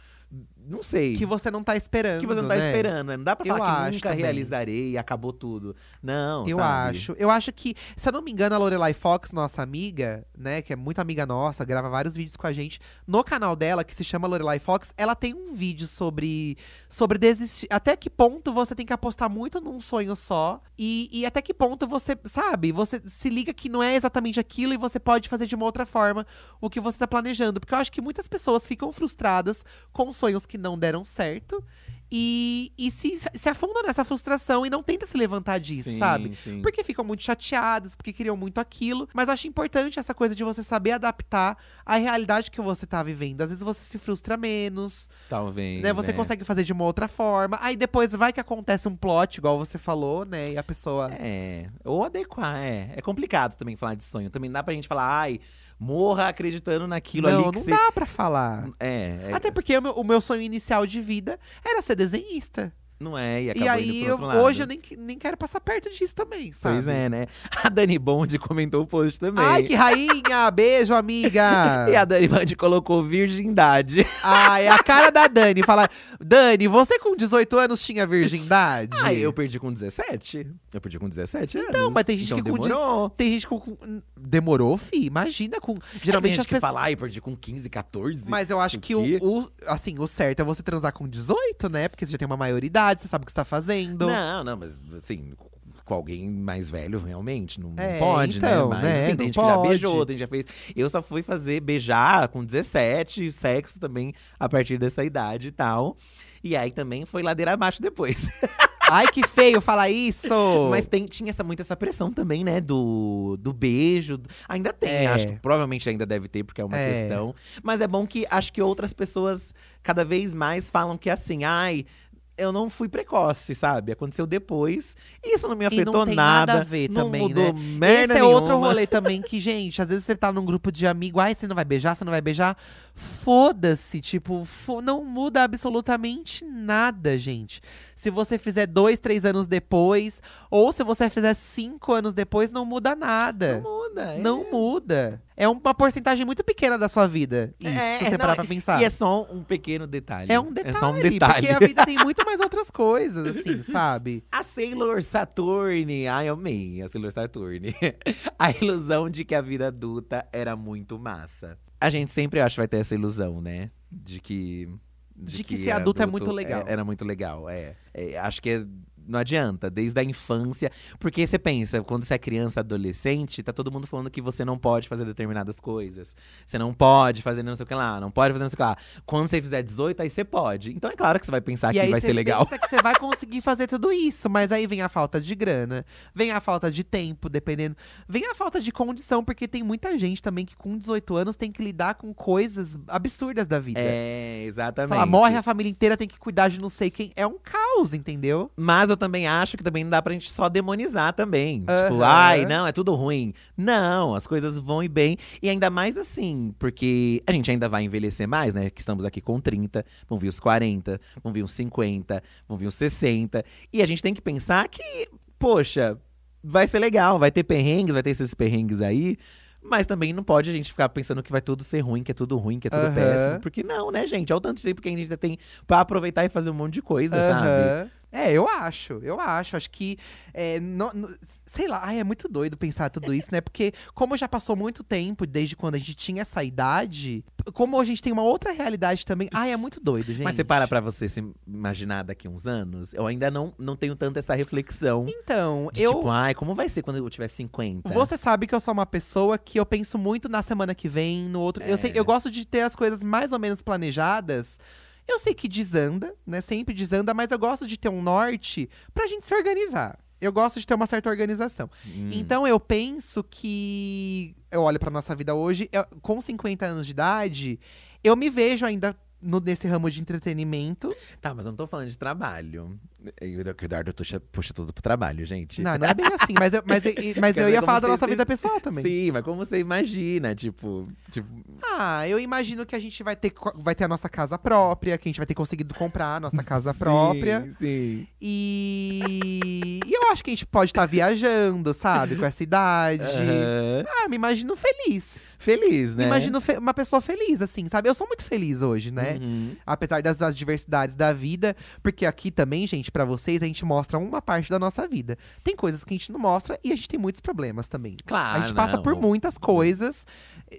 Não sei. Que você não tá esperando. que você não tá né? esperando. né? Não dá pra Eu falar que nunca também. realizarei e acabou tudo. Não, Eu sabe? acho. Eu acho que, se eu não me engano, a Lorelai Fox, nossa amiga, né, que é muito amiga nossa, grava vários vídeos com a gente, no canal dela, que se chama Lorelai Fox, ela tem um vídeo sobre sobre desistir. Até que ponto você tem que apostar muito num sonho só e, e até que ponto você, sabe, você se liga que não é exatamente aquilo e você pode fazer de uma outra forma o que você tá planejando, porque eu acho que muitas pessoas ficam frustradas com sonhos que não deram certo. E, e se, se afundam nessa frustração e não tenta se levantar disso, Sim, sabe? sim. Porque ficam muito chateadas, porque queriam muito aquilo. Mas eu acho importante essa coisa de você saber adaptar à realidade que você tá vivendo. Às vezes você se frustra menos, Talvez. né? Você é. consegue fazer de uma outra forma. Aí depois vai que acontece um plot, igual você falou, né? E a pessoa. É, ou adequar, é. É complicado também falar de sonho. Também dá pra gente falar, ai, morra acreditando naquilo não, ali que não você. dá pra falar. É, é, Até porque o meu, o meu sonho inicial de vida era ser desenhista. Não é, e E acabou aí, eu- outro lado. hoje eu nem, nem quero passar perto disso também, sabe? Pois é, né? A Dani Bond comentou o post também. Ai, que rainha! Beijo, amiga! E a Dani Bond colocou virgindade. Ah, é a cara da Dani. Fala, Dani, você com 18 anos tinha virgindade? Ai, eu perdi com 17. Eu perdi com 17 anos. Não, mas tem gente então que com demorou. Tem gente com. com- Demorou, fi. Imagina com. Geralmente Geralmente tem as gente que pessoas. fala, ai, perdi com 15, 14. Mas eu acho que o, o- Assim, o certo é você transar com 18, né? Porque você já tem uma maioridade, você sabe o que você tá fazendo. Não, não, mas assim, com alguém mais velho, realmente, não, não É, pode, então, né? Mas né, não tem gente que já pode. beijou, tem gente que já fez. Eu só fui fazer beijar com 17, sexo também a partir dessa idade e tal. E aí também foi ladeira abaixo depois. Ai, que feio falar isso! Mas tem, tinha essa, muito essa pressão também, né? Do, do beijo. Ainda tem, É. acho que provavelmente ainda deve ter, porque é uma É. questão. Mas é bom que acho que outras pessoas cada vez mais falam que assim, ai. Eu não fui precoce, sabe? Aconteceu depois. E isso não me E afetou não tem nada. nada a ver não também, mudou né? merda Esse é outro nenhuma. rolê também que, gente, às vezes você tá num grupo de amigo, ai, você não vai beijar, você não vai beijar. Foda-se, tipo, fo- não muda absolutamente nada, gente. Se você fizer dois, três anos depois, ou se você fizer cinco anos depois, não muda nada. Não muda. é. Não muda. É uma porcentagem muito pequena da sua vida. Isso, É, se você parar pra pensar. E é só um pequeno detalhe. É um detalhe, É só um detalhe. porque a vida tem muito mais outras coisas, assim, sabe? A Sailor Saturn. Ai, eu amei a Sailor Saturn. a ilusão de que a vida adulta era muito massa. A gente sempre acha que vai ter essa ilusão, né? De que. De que ser adulto é muito legal. Era muito legal, é. É, acho que é- não adianta, desde a infância. Porque você pensa, quando você é criança, adolescente, tá todo mundo falando que você não pode fazer determinadas coisas. Você não pode fazer não sei o que lá, não pode fazer não sei o que lá. Quando você fizer 18, aí você pode. Então é claro que você vai pensar e que vai você ser legal. pensa que você vai conseguir fazer tudo isso, mas aí vem a falta de grana, vem a falta de tempo, dependendo. Vem a falta de condição, porque tem muita gente também que com 18 anos tem que lidar com coisas absurdas da vida. É, exatamente. Sei lá, morre a família inteira, tem que cuidar de não sei quem. É um caos, entendeu? Mas eu também acho que também não dá pra gente só demonizar também. Tipo, Aham. ai, não, é tudo ruim. Não, as coisas vão e bem. E ainda mais assim, porque a gente ainda vai envelhecer mais, né? Que estamos aqui com 30, vão vir os 40, vão vir os 50, vão vir os 60. E a gente tem que pensar que, poxa, vai ser legal, vai ter perrengues, vai ter esses perrengues aí. Mas também não pode a gente ficar pensando que vai tudo ser ruim, que é tudo ruim, que é tudo Aham. péssimo. Porque não, né, gente? Olha o tanto de tempo que a gente ainda tem pra aproveitar e fazer um monte de coisa, sabe? É, eu acho, eu acho. Acho que. é, no- no- sei lá, ai, é muito doido pensar tudo isso, né? Porque, como já passou muito tempo desde quando a gente tinha essa idade, como a gente tem uma outra realidade também. Ai, é muito doido, gente. Mas você para pra você se imaginar daqui uns anos? Eu ainda não, não tenho tanto essa reflexão. Então, De eu. tipo, ai, como vai ser quando eu tiver 50? Você sabe que eu sou uma pessoa que eu penso muito na semana que vem, no outro. Eu, sei, É. eu gosto de ter as coisas mais ou menos planejadas. Eu sei que desanda, né? Sempre desanda, mas eu gosto de ter um norte pra gente se organizar. Eu gosto de ter uma certa organização. Hum. Então eu penso que. Eu olho pra nossa vida hoje, eu- com 50 anos de idade, eu me vejo ainda no, nesse ramo de entretenimento. Tá, mas eu não tô falando de trabalho. E O Eduardo puxa, puxa tudo pro trabalho, gente. Não, não é bem assim, mas eu, mas, eu- mas eu ia falar da nossa se- vida pessoal também. Sim, mas como você imagina, tipo. tipo Ah, eu imagino que a gente vai ter, vai ter a nossa casa própria, que a gente vai ter conseguido comprar a nossa casa própria. Sim, sim. E, e eu acho que a gente pode estar viajando, sabe? Com essa idade. Aham. Ah, me imagino feliz. Feliz, né? Me imagino fe- uma pessoa feliz, assim, sabe? Eu sou muito feliz hoje, né? Uhum. Apesar das adversidades da vida. Porque aqui também, gente, pra vocês, a gente mostra uma parte da nossa vida. Tem coisas que a gente não mostra e a gente tem muitos problemas também. Claro. a gente passa por não. muitas coisas.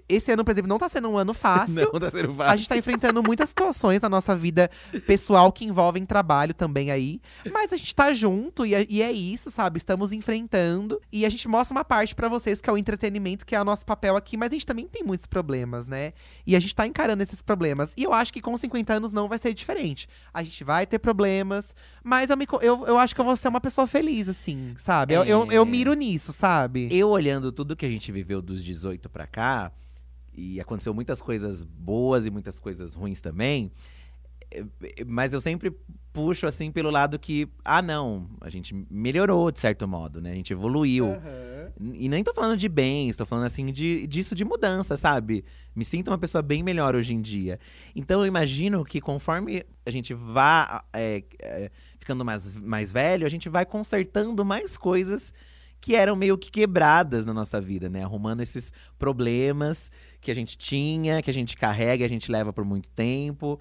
Esse ano, por exemplo, não tá sendo um ano fácil. Não, tá sendo A fácil. gente tá enfrentando muitas situações na nossa vida pessoal que envolvem trabalho também aí. Mas a gente tá junto e é, e é isso, sabe? Estamos enfrentando. E a gente mostra uma parte pra vocês que é o entretenimento, que é o nosso papel aqui. Mas a gente também tem muitos problemas, né? E a gente tá encarando esses problemas. E eu acho que com 50 anos não vai ser diferente. A gente vai ter problemas, mas eu, me eu, eu acho que eu vou ser uma pessoa feliz, assim, sabe? Eu, eu, eu É. miro nisso, sabe? Eu olhando tudo que a gente viveu dos 18 pra cá, e aconteceu muitas coisas boas e muitas coisas ruins também. é, é, Mas eu sempre puxo assim pelo lado que, ah, não, a gente melhorou de certo modo, né? A gente evoluiu. E nem tô falando de bens, tô falando assim de, disso de mudança, sabe? Me sinto uma pessoa bem melhor hoje em dia. Então eu imagino que conforme a gente vá é, é, ficando mais, mais velho, a gente vai consertando mais coisas que eram meio que quebradas na nossa vida, né? Arrumando esses problemas que a gente tinha, que a gente carrega, a gente leva por muito tempo.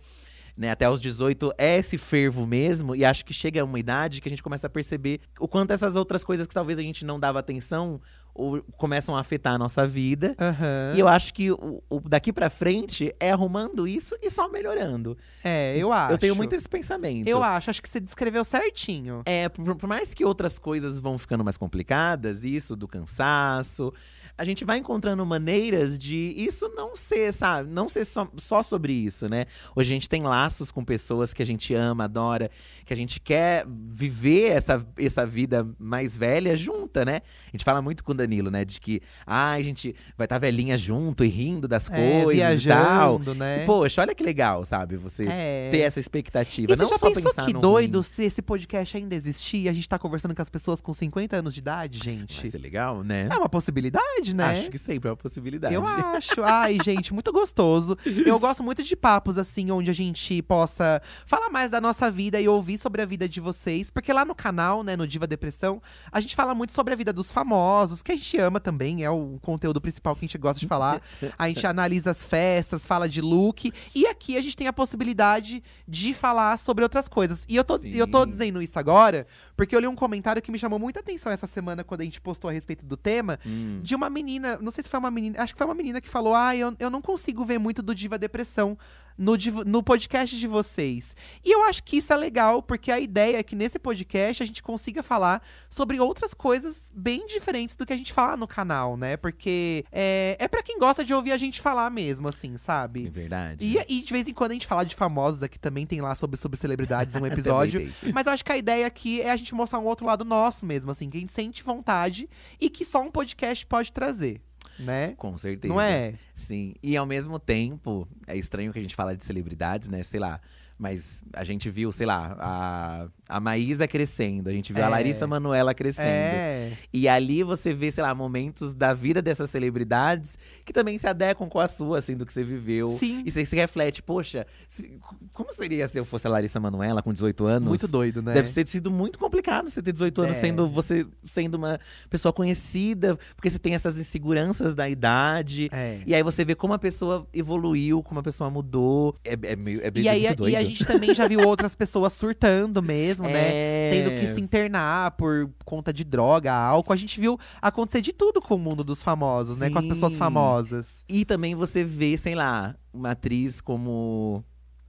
Né, até os 18 é esse fervo mesmo, e acho que chega a uma idade que a gente começa a perceber o quanto essas outras coisas que talvez a gente não dava atenção ou começam a afetar a nossa vida. Aham. E eu acho que o, o daqui pra frente é arrumando isso e só melhorando. É, eu acho. Eu tenho muito esse pensamento. Eu acho, acho que você descreveu certinho. É, por, por mais que outras coisas vão ficando mais complicadas, isso do cansaço. A gente vai encontrando maneiras de isso não ser, sabe? Não ser só, só sobre isso, né? Hoje a gente tem laços com pessoas que a gente ama, adora, que a gente quer viver essa, essa vida mais velha junta, né? A gente fala muito com o Danilo, né? De que ah, a gente vai estar tá velhinha junto e rindo das É, coisas viajando, e tal. né? E, poxa, olha que legal, sabe? Você É. ter essa expectativa. E você não já só pensou pensar que doido ruim. se esse podcast ainda existir e a gente tá conversando com as pessoas com 50 anos de idade, Vai gente? ser legal, né? É uma possibilidade, né? Acho que sempre é uma possibilidade. Eu acho. Ai, gente, muito gostoso. Eu gosto muito de papos, assim, onde a gente possa falar mais da nossa vida e ouvir sobre a vida de vocês. Porque lá no canal, né, no Diva Depressão, a gente fala muito sobre a vida dos famosos, que a gente ama também, é o conteúdo principal que a gente gosta de falar. A gente analisa as festas, fala de look. E aqui a gente tem a possibilidade de falar sobre outras coisas. E eu tô, Sim. eu tô dizendo isso agora porque eu li um comentário que me chamou muita atenção essa semana quando a gente postou a respeito do tema Hum. de uma menina, não sei se foi uma menina, acho que foi uma menina que falou: Ah, eu, eu não consigo ver muito do Diva Depressão no, no podcast de vocês. E eu acho que isso é legal, porque a ideia é que nesse podcast a gente consiga falar sobre outras coisas bem diferentes do que a gente fala no canal, né? Porque é, é para quem gosta de ouvir a gente falar mesmo, assim, É sabe? verdade. E, e de vez em quando a gente fala de famosos aqui também, tem lá sobre, sobre celebridades um episódio. Mas eu acho que a ideia aqui é a gente mostrar um outro lado nosso mesmo, assim, que a gente sente vontade e que só um podcast pode trazer, né? Com certeza. Não é? Sim. E ao mesmo tempo, é estranho que a gente fala de celebridades, né? Sei lá. Mas a gente viu, sei lá, a, a Maísa crescendo, a gente viu É. a Larissa Manoela crescendo. É. E ali você vê, sei lá, momentos da vida dessas celebridades que também se adequam com a sua, assim, do que você viveu. Sim. E você se reflete, poxa, se- como seria se eu fosse a Larissa Manoela com 18 anos? Muito doido, né? Deve ter sido muito complicado você ter 18 anos É. sendo você sendo uma pessoa conhecida, porque você tem essas inseguranças da idade. É. E aí você vê como a pessoa evoluiu, como a pessoa mudou. É, é meio é bem E aí, muito doido. e gente também já viu outras pessoas surtando mesmo, né? É. Tendo que se internar por conta de droga, álcool. A gente viu acontecer de tudo com o mundo dos famosos, né? Com as pessoas Sim. famosas. E também você vê, sei lá, uma atriz como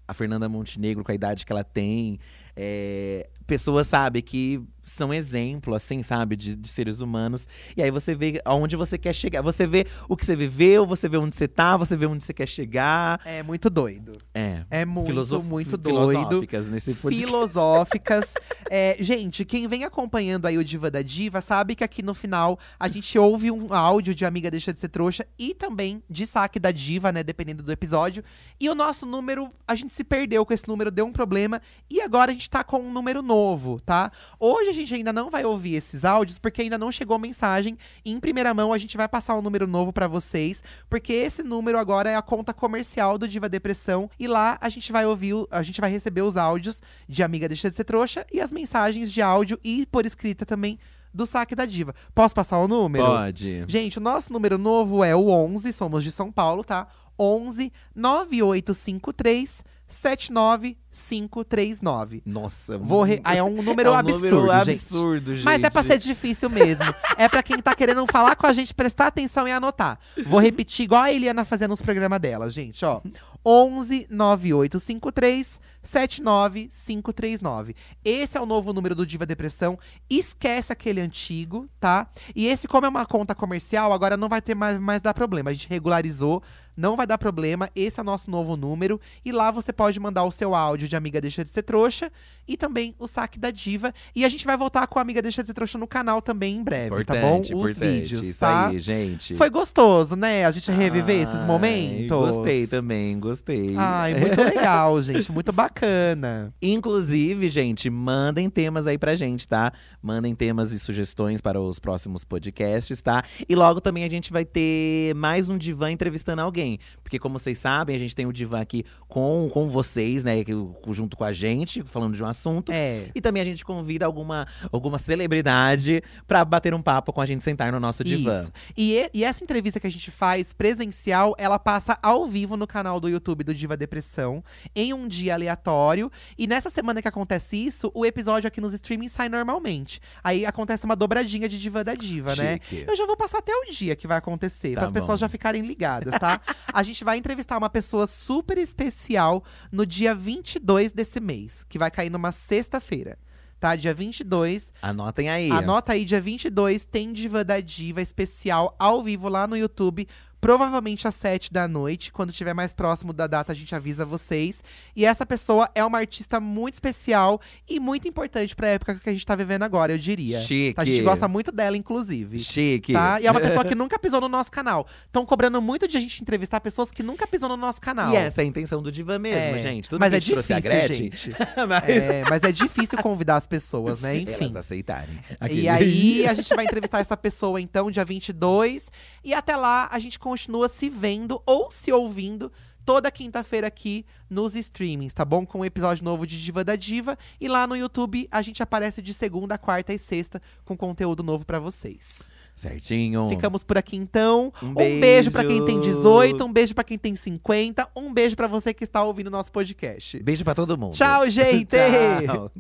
a Fernanda Montenegro, com a idade que ela tem. É, pessoas, sabe, que são exemplo, assim, sabe, de, de seres humanos. E aí você vê aonde você quer chegar. Você vê o que você viveu, você vê onde você tá, você vê onde você quer chegar. É muito doido. É. É muito, Filosof- muito doido. filosóficas nesse podcast. filosóficas. É, gente, quem vem acompanhando aí o Diva da Diva sabe que aqui no final a gente ouve um áudio de Amiga Deixa de Ser Trouxa e também de saque da Diva, né? Dependendo do episódio. E o nosso número, a gente se perdeu com esse número, deu um problema. E agora a gente tá com um número novo, tá? Hoje a gente ainda não vai ouvir esses áudios porque ainda não chegou mensagem. Em primeira mão a gente vai passar um número novo pra vocês, porque esse número agora é a conta comercial do Diva Depressão e lá a gente vai ouvir, a gente vai receber os áudios de Amiga Deixa de Ser Trouxa e as mensagens de áudio e por escrita também do saque da Diva. Posso passar o número? Pode. Gente, o nosso número novo é o 11, somos de São Paulo, tá? 11 9853 79539. Nossa, Vou re... ah, é um número é um absurdo, número gente. absurdo, gente. Mas é pra ser difícil mesmo. é pra quem tá querendo falar com a gente prestar atenção e anotar. Vou repetir igual a Eliana fazendo nos programas dela, gente, ó. 11 9853 79539. Esse é o novo número do Diva Depressão. Esquece aquele antigo, tá? E esse, como é uma conta comercial, agora não vai ter mais, mais dar problema. A gente regularizou, não vai dar problema. Esse é o nosso novo número. E lá você pode mandar o seu áudio de Amiga Deixa de Ser Trouxa e também o saque da Diva. E a gente vai voltar com a Amiga Deixa de Ser Trouxa no canal também em breve, tá bom? Importante, Os importante. vídeos, Isso tá? aí, gente. Foi gostoso, né? A gente reviver esses Ai, momentos. Gostei também, gostei. Ai, muito legal, gente. Muito bacana. Inclusive, gente, mandem temas aí pra gente, tá? Mandem temas e sugestões para os próximos podcasts, tá? E logo também a gente vai ter mais um divã entrevistando alguém. Porque, como vocês sabem, a gente tem o divã aqui com, com vocês, né? Junto com a gente, falando de um assunto. É. E também a gente convida alguma, alguma celebridade pra bater um papo com a gente sentar no nosso divã. Isso. E, e- essa entrevista que a gente faz presencial, ela passa ao vivo no canal do YouTube do Diva Depressão, em um dia aleatório. E nessa semana que acontece isso, o episódio aqui nos streamings sai normalmente. Aí acontece uma dobradinha de Diva da Diva, né? Chique. Eu já vou passar até o dia que vai acontecer, Tá para as pessoas já ficarem ligadas, tá? a gente vai entrevistar uma pessoa super especial no dia 22 desse mês, que vai cair numa sexta-feira. tá? Dia 22. Anotem aí. Anota aí, dia 22 tem Diva da Diva especial ao vivo lá no YouTube. Provavelmente às 7 da noite. Quando tiver mais próximo da data, a gente avisa vocês. E essa pessoa é uma artista muito especial e muito importante pra época que a gente tá vivendo agora, eu diria. Chique. Tá? A gente gosta muito dela, inclusive. Chique. Tá? E é uma pessoa que nunca pisou no nosso canal. Estão cobrando muito de a gente entrevistar pessoas que nunca pisou no nosso canal. E essa é a intenção do Diva mesmo, É, gente. Tudo mas que é difícil, gente. mas É, mas é difícil convidar as pessoas, né? Enfim. elas aceitarem. E aí, a gente vai entrevistar essa pessoa, então, dia 22. E até lá, a gente continua se vendo ou se ouvindo toda quinta-feira aqui nos streamings, tá bom? Com um episódio novo de Diva da Diva. E lá no YouTube, a gente aparece de segunda, quarta e sexta com conteúdo novo pra vocês. Certinho. Ficamos por aqui, então. Um Um, beijo pra beijo. quem tem 18, um beijo pra quem tem 50, um beijo pra você que está ouvindo nosso podcast. Beijo pra todo mundo. Tchau, gente! Tchau.